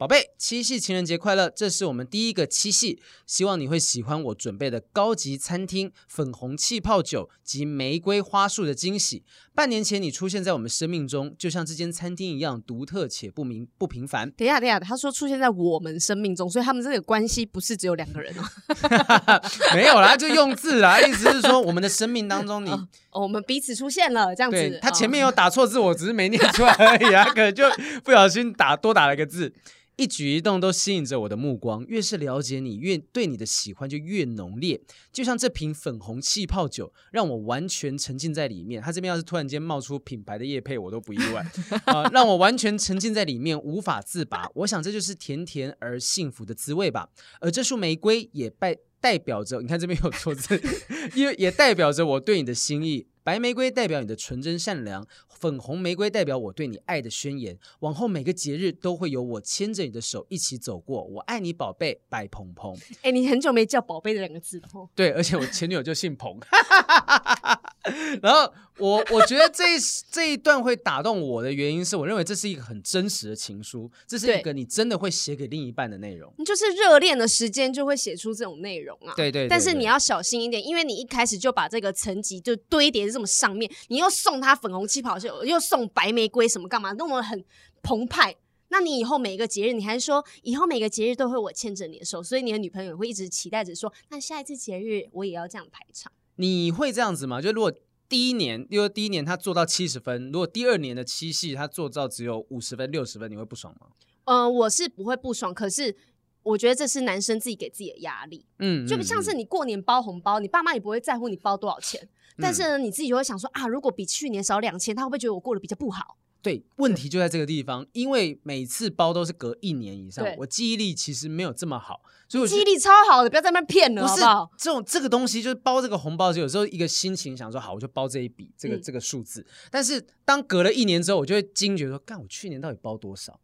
宝贝，七夕情人节快乐！这是我们第一个七夕，希望你会喜欢我准备的高级餐厅、粉红气泡酒及玫瑰花束的惊喜。半年前你出现在我们生命中，就像这间餐厅一样独特且不明不平凡。等一下，等一下，他说出现在我们生命中，所以他们这个关系不是只有两个人哦。没有啦，就用字啦，意思是说我们的生命当中你，你、哦哦、我们彼此出现了这样子。他前面有打错字，我只是没念出来而已啊，可能就不小心打多打了一个字。一举一动都吸引着我的目光，越是了解你，越对你的喜欢就越浓烈。就像这瓶粉红气泡酒，让我完全沉浸在里面。他这边要是突然间冒出品牌的叶配，我都不意外 啊、呃！让我完全沉浸在里面，无法自拔。我想这就是甜甜而幸福的滋味吧。而这束玫瑰也代代表着，你看这边有错字，因为也代表着我对你的心意。白玫瑰代表你的纯真善良，粉红玫瑰代表我对你爱的宣言。往后每个节日都会有我牵着你的手一起走过。我爱你，宝贝，白鹏鹏。哎、欸，你很久没叫“宝贝”的两个字了哦。对，而且我前女友就姓鹏。然后我我觉得这一这一段会打动我的原因是我认为这是一个很真实的情书，这是一个你真的会写给另一半的内容。你就是热恋的时间就会写出这种内容啊。对对，对对。但是你要小心一点，因为你一开始就把这个层级就堆叠这么上面，你又送他粉红气泡秀，又送白玫瑰什么干嘛，弄得很澎湃。那你以后每个节日，你还说以后每个节日都会我牵着你的手，所以你的女朋友会一直期待着说，那下一次节日我也要这样排场。你会这样子吗？就如果第一年，因为第一年他做到七十分，如果第二年的七系他做到只有五十分、六十分，你会不爽吗？嗯、呃，我是不会不爽，可是我觉得这是男生自己给自己的压力。嗯，就像是你过年包红包，你爸妈也不会在乎你包多少钱，但是呢，你自己就会想说啊，如果比去年少两千，他会不会觉得我过得比较不好？对，问题就在这个地方，因为每次包都是隔一年以上，我记忆力其实没有这么好，所以我记忆力超好的，不要在那边骗了，好不好？这种这个东西就是包这个红包，有时候一个心情想说好，我就包这一笔，这个、嗯、这个数字。但是当隔了一年之后，我就会惊觉说，干，我去年到底包多少？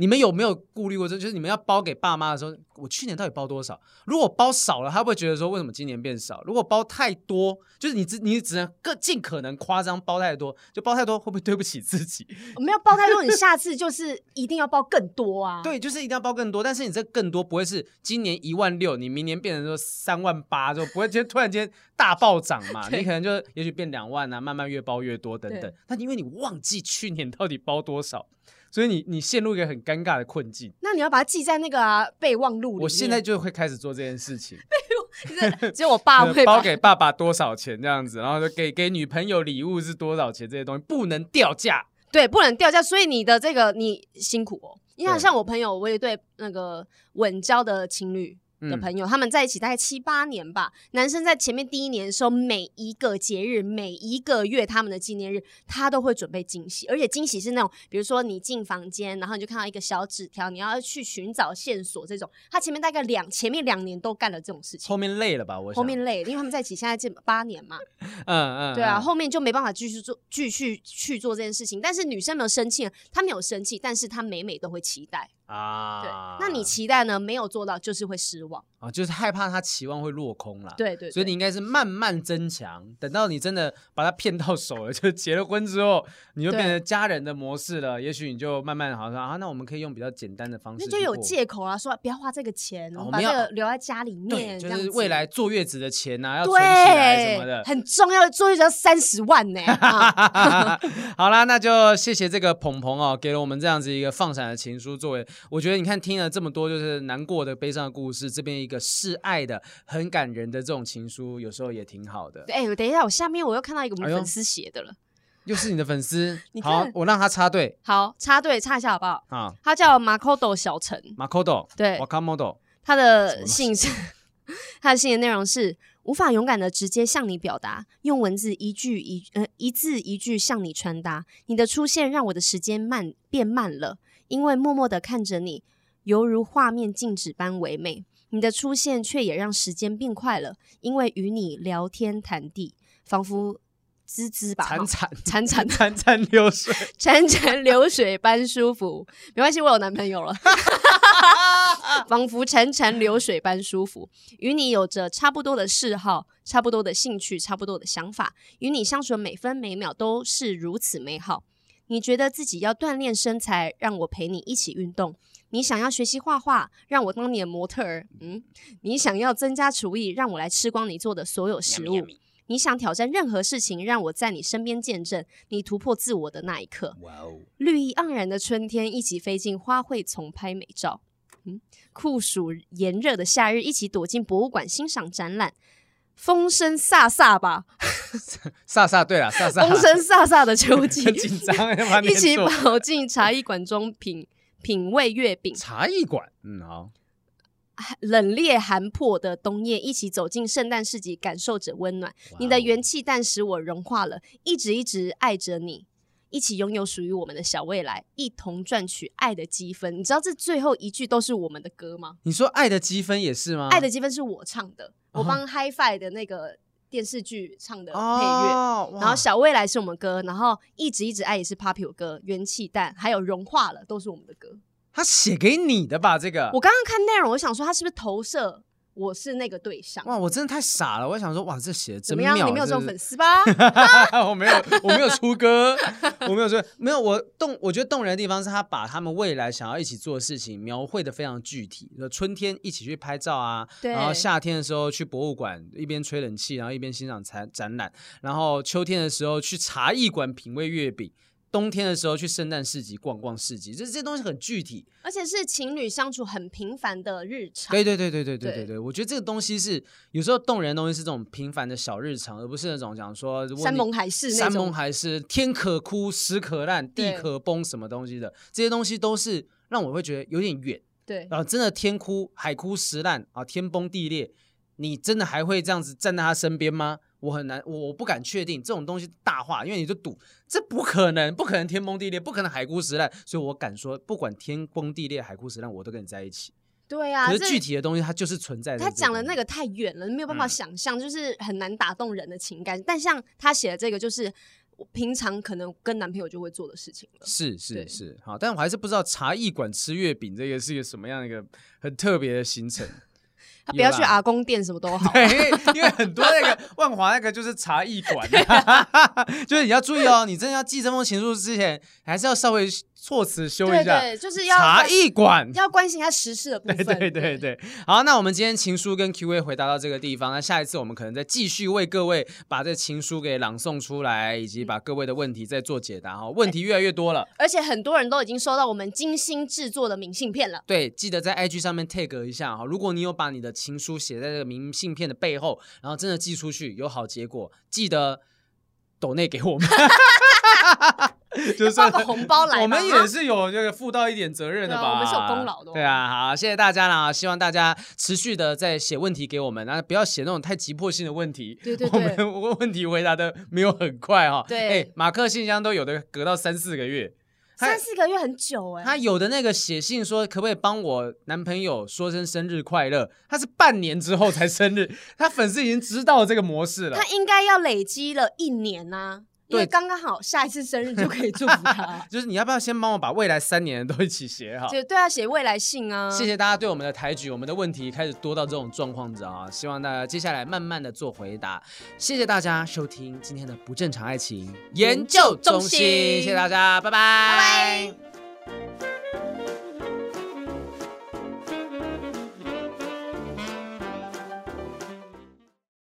你们有没有顾虑过这？就是你们要包给爸妈的时候，我去年到底包多少？如果包少了，他会不会觉得说为什么今年变少？如果包太多，就是你只你只能更尽可能夸张包太多，就包太多会不会对不起自己？没有包太多，你下次就是一定要包更多啊！对，就是一定要包更多。但是你这更多不会是今年一万六，你明年变成说三万八，就不会就突然间大暴涨嘛？你可能就也许变两万啊，慢慢越包越多等等。那因为你忘记去年到底包多少。所以你你陷入一个很尴尬的困境。那你要把它记在那个、啊、备忘录里面。我现在就会开始做这件事情。只有我爸会包给爸爸多少钱这样子，然后就给给女朋友礼物是多少钱，这些东西不能掉价。对，不能掉价。所以你的这个你辛苦哦。你看，像我朋友，我也对那个稳交的情侣。的朋友，他们在一起大概七八年吧。男生在前面第一年的时候，每一个节日、每一个月他们的纪念日，他都会准备惊喜，而且惊喜是那种，比如说你进房间，然后你就看到一个小纸条，你要去寻找线索这种。他前面大概两前面两年都干了这种事情，后面累了吧？我后面累了，因为他们在一起现在这八年嘛。嗯嗯，对啊，后面就没办法继续做，继续去做这件事情。但是女生没有生气，她没有生气，但是她每每都会期待。啊，对，那你期待呢？没有做到，就是会失望啊，就是害怕他期望会落空了。对，对对，所以你应该是慢慢增强，等到你真的把他骗到手了，就结了婚之后，你就变成家人的模式了。也许你就慢慢好像啊，那我们可以用比较简单的方式，那就有借口啊，说不要花这个钱，我们把这个留在家里面，就是未来坐月子的钱呐，要存起来什么的，很重要的，坐月子要三十万呢。好啦，那就谢谢这个鹏鹏哦，给了我们这样子一个放闪的情书，作为我觉得你看听。了这么多就是难过的、悲伤的故事，这边一个示爱的、很感人的这种情书，有时候也挺好的。哎，等一下，我下面我又看到一个我们粉丝写的了，又是你的粉丝。好，我让他插队。好，插队插一下好不好？啊，他叫马可多小陈。马可多，对，瓦卡莫多。他的信是，他的信的内容是无法勇敢的直接向你表达，用文字一句一呃一字一句向你传达。你的出现让我的时间慢变慢了，因为默默的看着你。犹如画面静止般唯美，你的出现却也让时间变快了，因为与你聊天谈地，仿佛滋滋吧，潺潺潺潺潺潺流水，潺潺流水般舒服。没关系，我有男朋友了。仿佛潺潺流水般舒服，与你有着差不多的嗜好，差不多的兴趣，差不多的想法，与你相处的每分每秒都是如此美好。你觉得自己要锻炼身材，让我陪你一起运动。你想要学习画画，让我当你的模特儿。嗯，你想要增加厨艺，让我来吃光你做的所有食物。你想挑战任何事情，让我在你身边见证你突破自我的那一刻。哇哦！绿意盎然的春天，一起飞进花卉丛拍美照。嗯，酷暑炎热的夏日，一起躲进博物馆欣赏展览。风声飒飒吧，飒飒对了，飒飒。风声飒飒的秋季，紧张，一起跑进茶艺馆中品。品味月饼，茶艺馆，嗯好。冷冽寒魄的冬夜，一起走进圣诞市集，感受着温暖。你的元气弹使我融化了，一直一直爱着你，一起拥有属于我们的小未来，一同赚取爱的积分。你知道这最后一句都是我们的歌吗？你说爱的积分也是吗？爱的积分是我唱的，我帮 HiFi 的那个。电视剧唱的配乐，oh, 然后小未来是我们歌，然后一直一直爱也是 Popular 歌，元气弹还有融化了都是我们的歌。他写给你的吧？这个我刚刚看内容，我想说他是不是投射？我是那个对象哇！我真的太傻了，我想说哇，这写的真妙，你没有这种粉丝吧？我没有，我没有出歌，我没有说没有。我动，我觉得动人的地方是他把他们未来想要一起做的事情描绘的非常具体。春天一起去拍照啊，然后夏天的时候去博物馆一边吹冷气，然后一边欣赏展展览，然后秋天的时候去茶艺馆品味月饼。冬天的时候去圣诞市集逛逛市集，这这些东西很具体，而且是情侣相处很平凡的日常。对对对对对对对对，我觉得这个东西是有时候动人的东西是这种平凡的小日常，而不是那种讲说山盟海誓、山盟海誓，天可枯石可烂，地可崩什么东西的，这些东西都是让我会觉得有点远。对，然后真的天枯海枯石烂啊，天崩地裂，你真的还会这样子站在他身边吗？我很难，我我不敢确定这种东西大话，因为你就赌这不可能，不可能天崩地裂，不可能海枯石烂，所以我敢说，不管天崩地裂、海枯石烂，我都跟你在一起。对啊，可是具体的东西它就是存在。他讲的那个太远了，没有办法想象，嗯、就是很难打动人的情感。但像他写的这个，就是我平常可能跟男朋友就会做的事情了。是是是，好，但我还是不知道茶艺馆吃月饼这个是一个什么样的一个很特别的行程。他不要去阿公店，什么都好。对，因为因为很多那个 万华那个就是茶艺馆，就是你要注意哦，你真的要寄这封情书之前，还是要稍微措辞修一下。对对，就是要茶艺馆，要关心一下时事的部分。对对对对。好，那我们今天情书跟 Q&A 回答到这个地方，那下一次我们可能再继续为各位把这情书给朗诵出来，以及把各位的问题再做解答哈。问题越来越多了，而且很多人都已经收到我们精心制作的明信片了。对，记得在 IG 上面 tag 一下哈。如果你有把你的情书写在这个明信片的背后，然后真的寄出去有好结果，记得抖内给我们，就是发个红包来。我们也是有这个负到一点责任的吧？啊、我们是有功劳的。对啊，好，谢谢大家啦！希望大家持续的在写问题给我们，然后不要写那种太急迫性的问题。对对对，我们问题回答的没有很快哈。对，哎，马克信箱都有的隔到三四个月。三四个月很久哎、欸，他有的那个写信说可不可以帮我男朋友说声生日快乐，他是半年之后才生日，他粉丝已经知道这个模式了。他应该要累积了一年啊。对，刚刚好下一次生日就可以祝福他。就是你要不要先帮我把未来三年的都一起写好？就对啊，写未来信啊。谢谢大家对我们的抬举，我们的问题开始多到这种状况子啊，希望大家接下来慢慢的做回答。谢谢大家收听今天的不正常爱情研究中心，谢谢大家，拜拜。拜拜。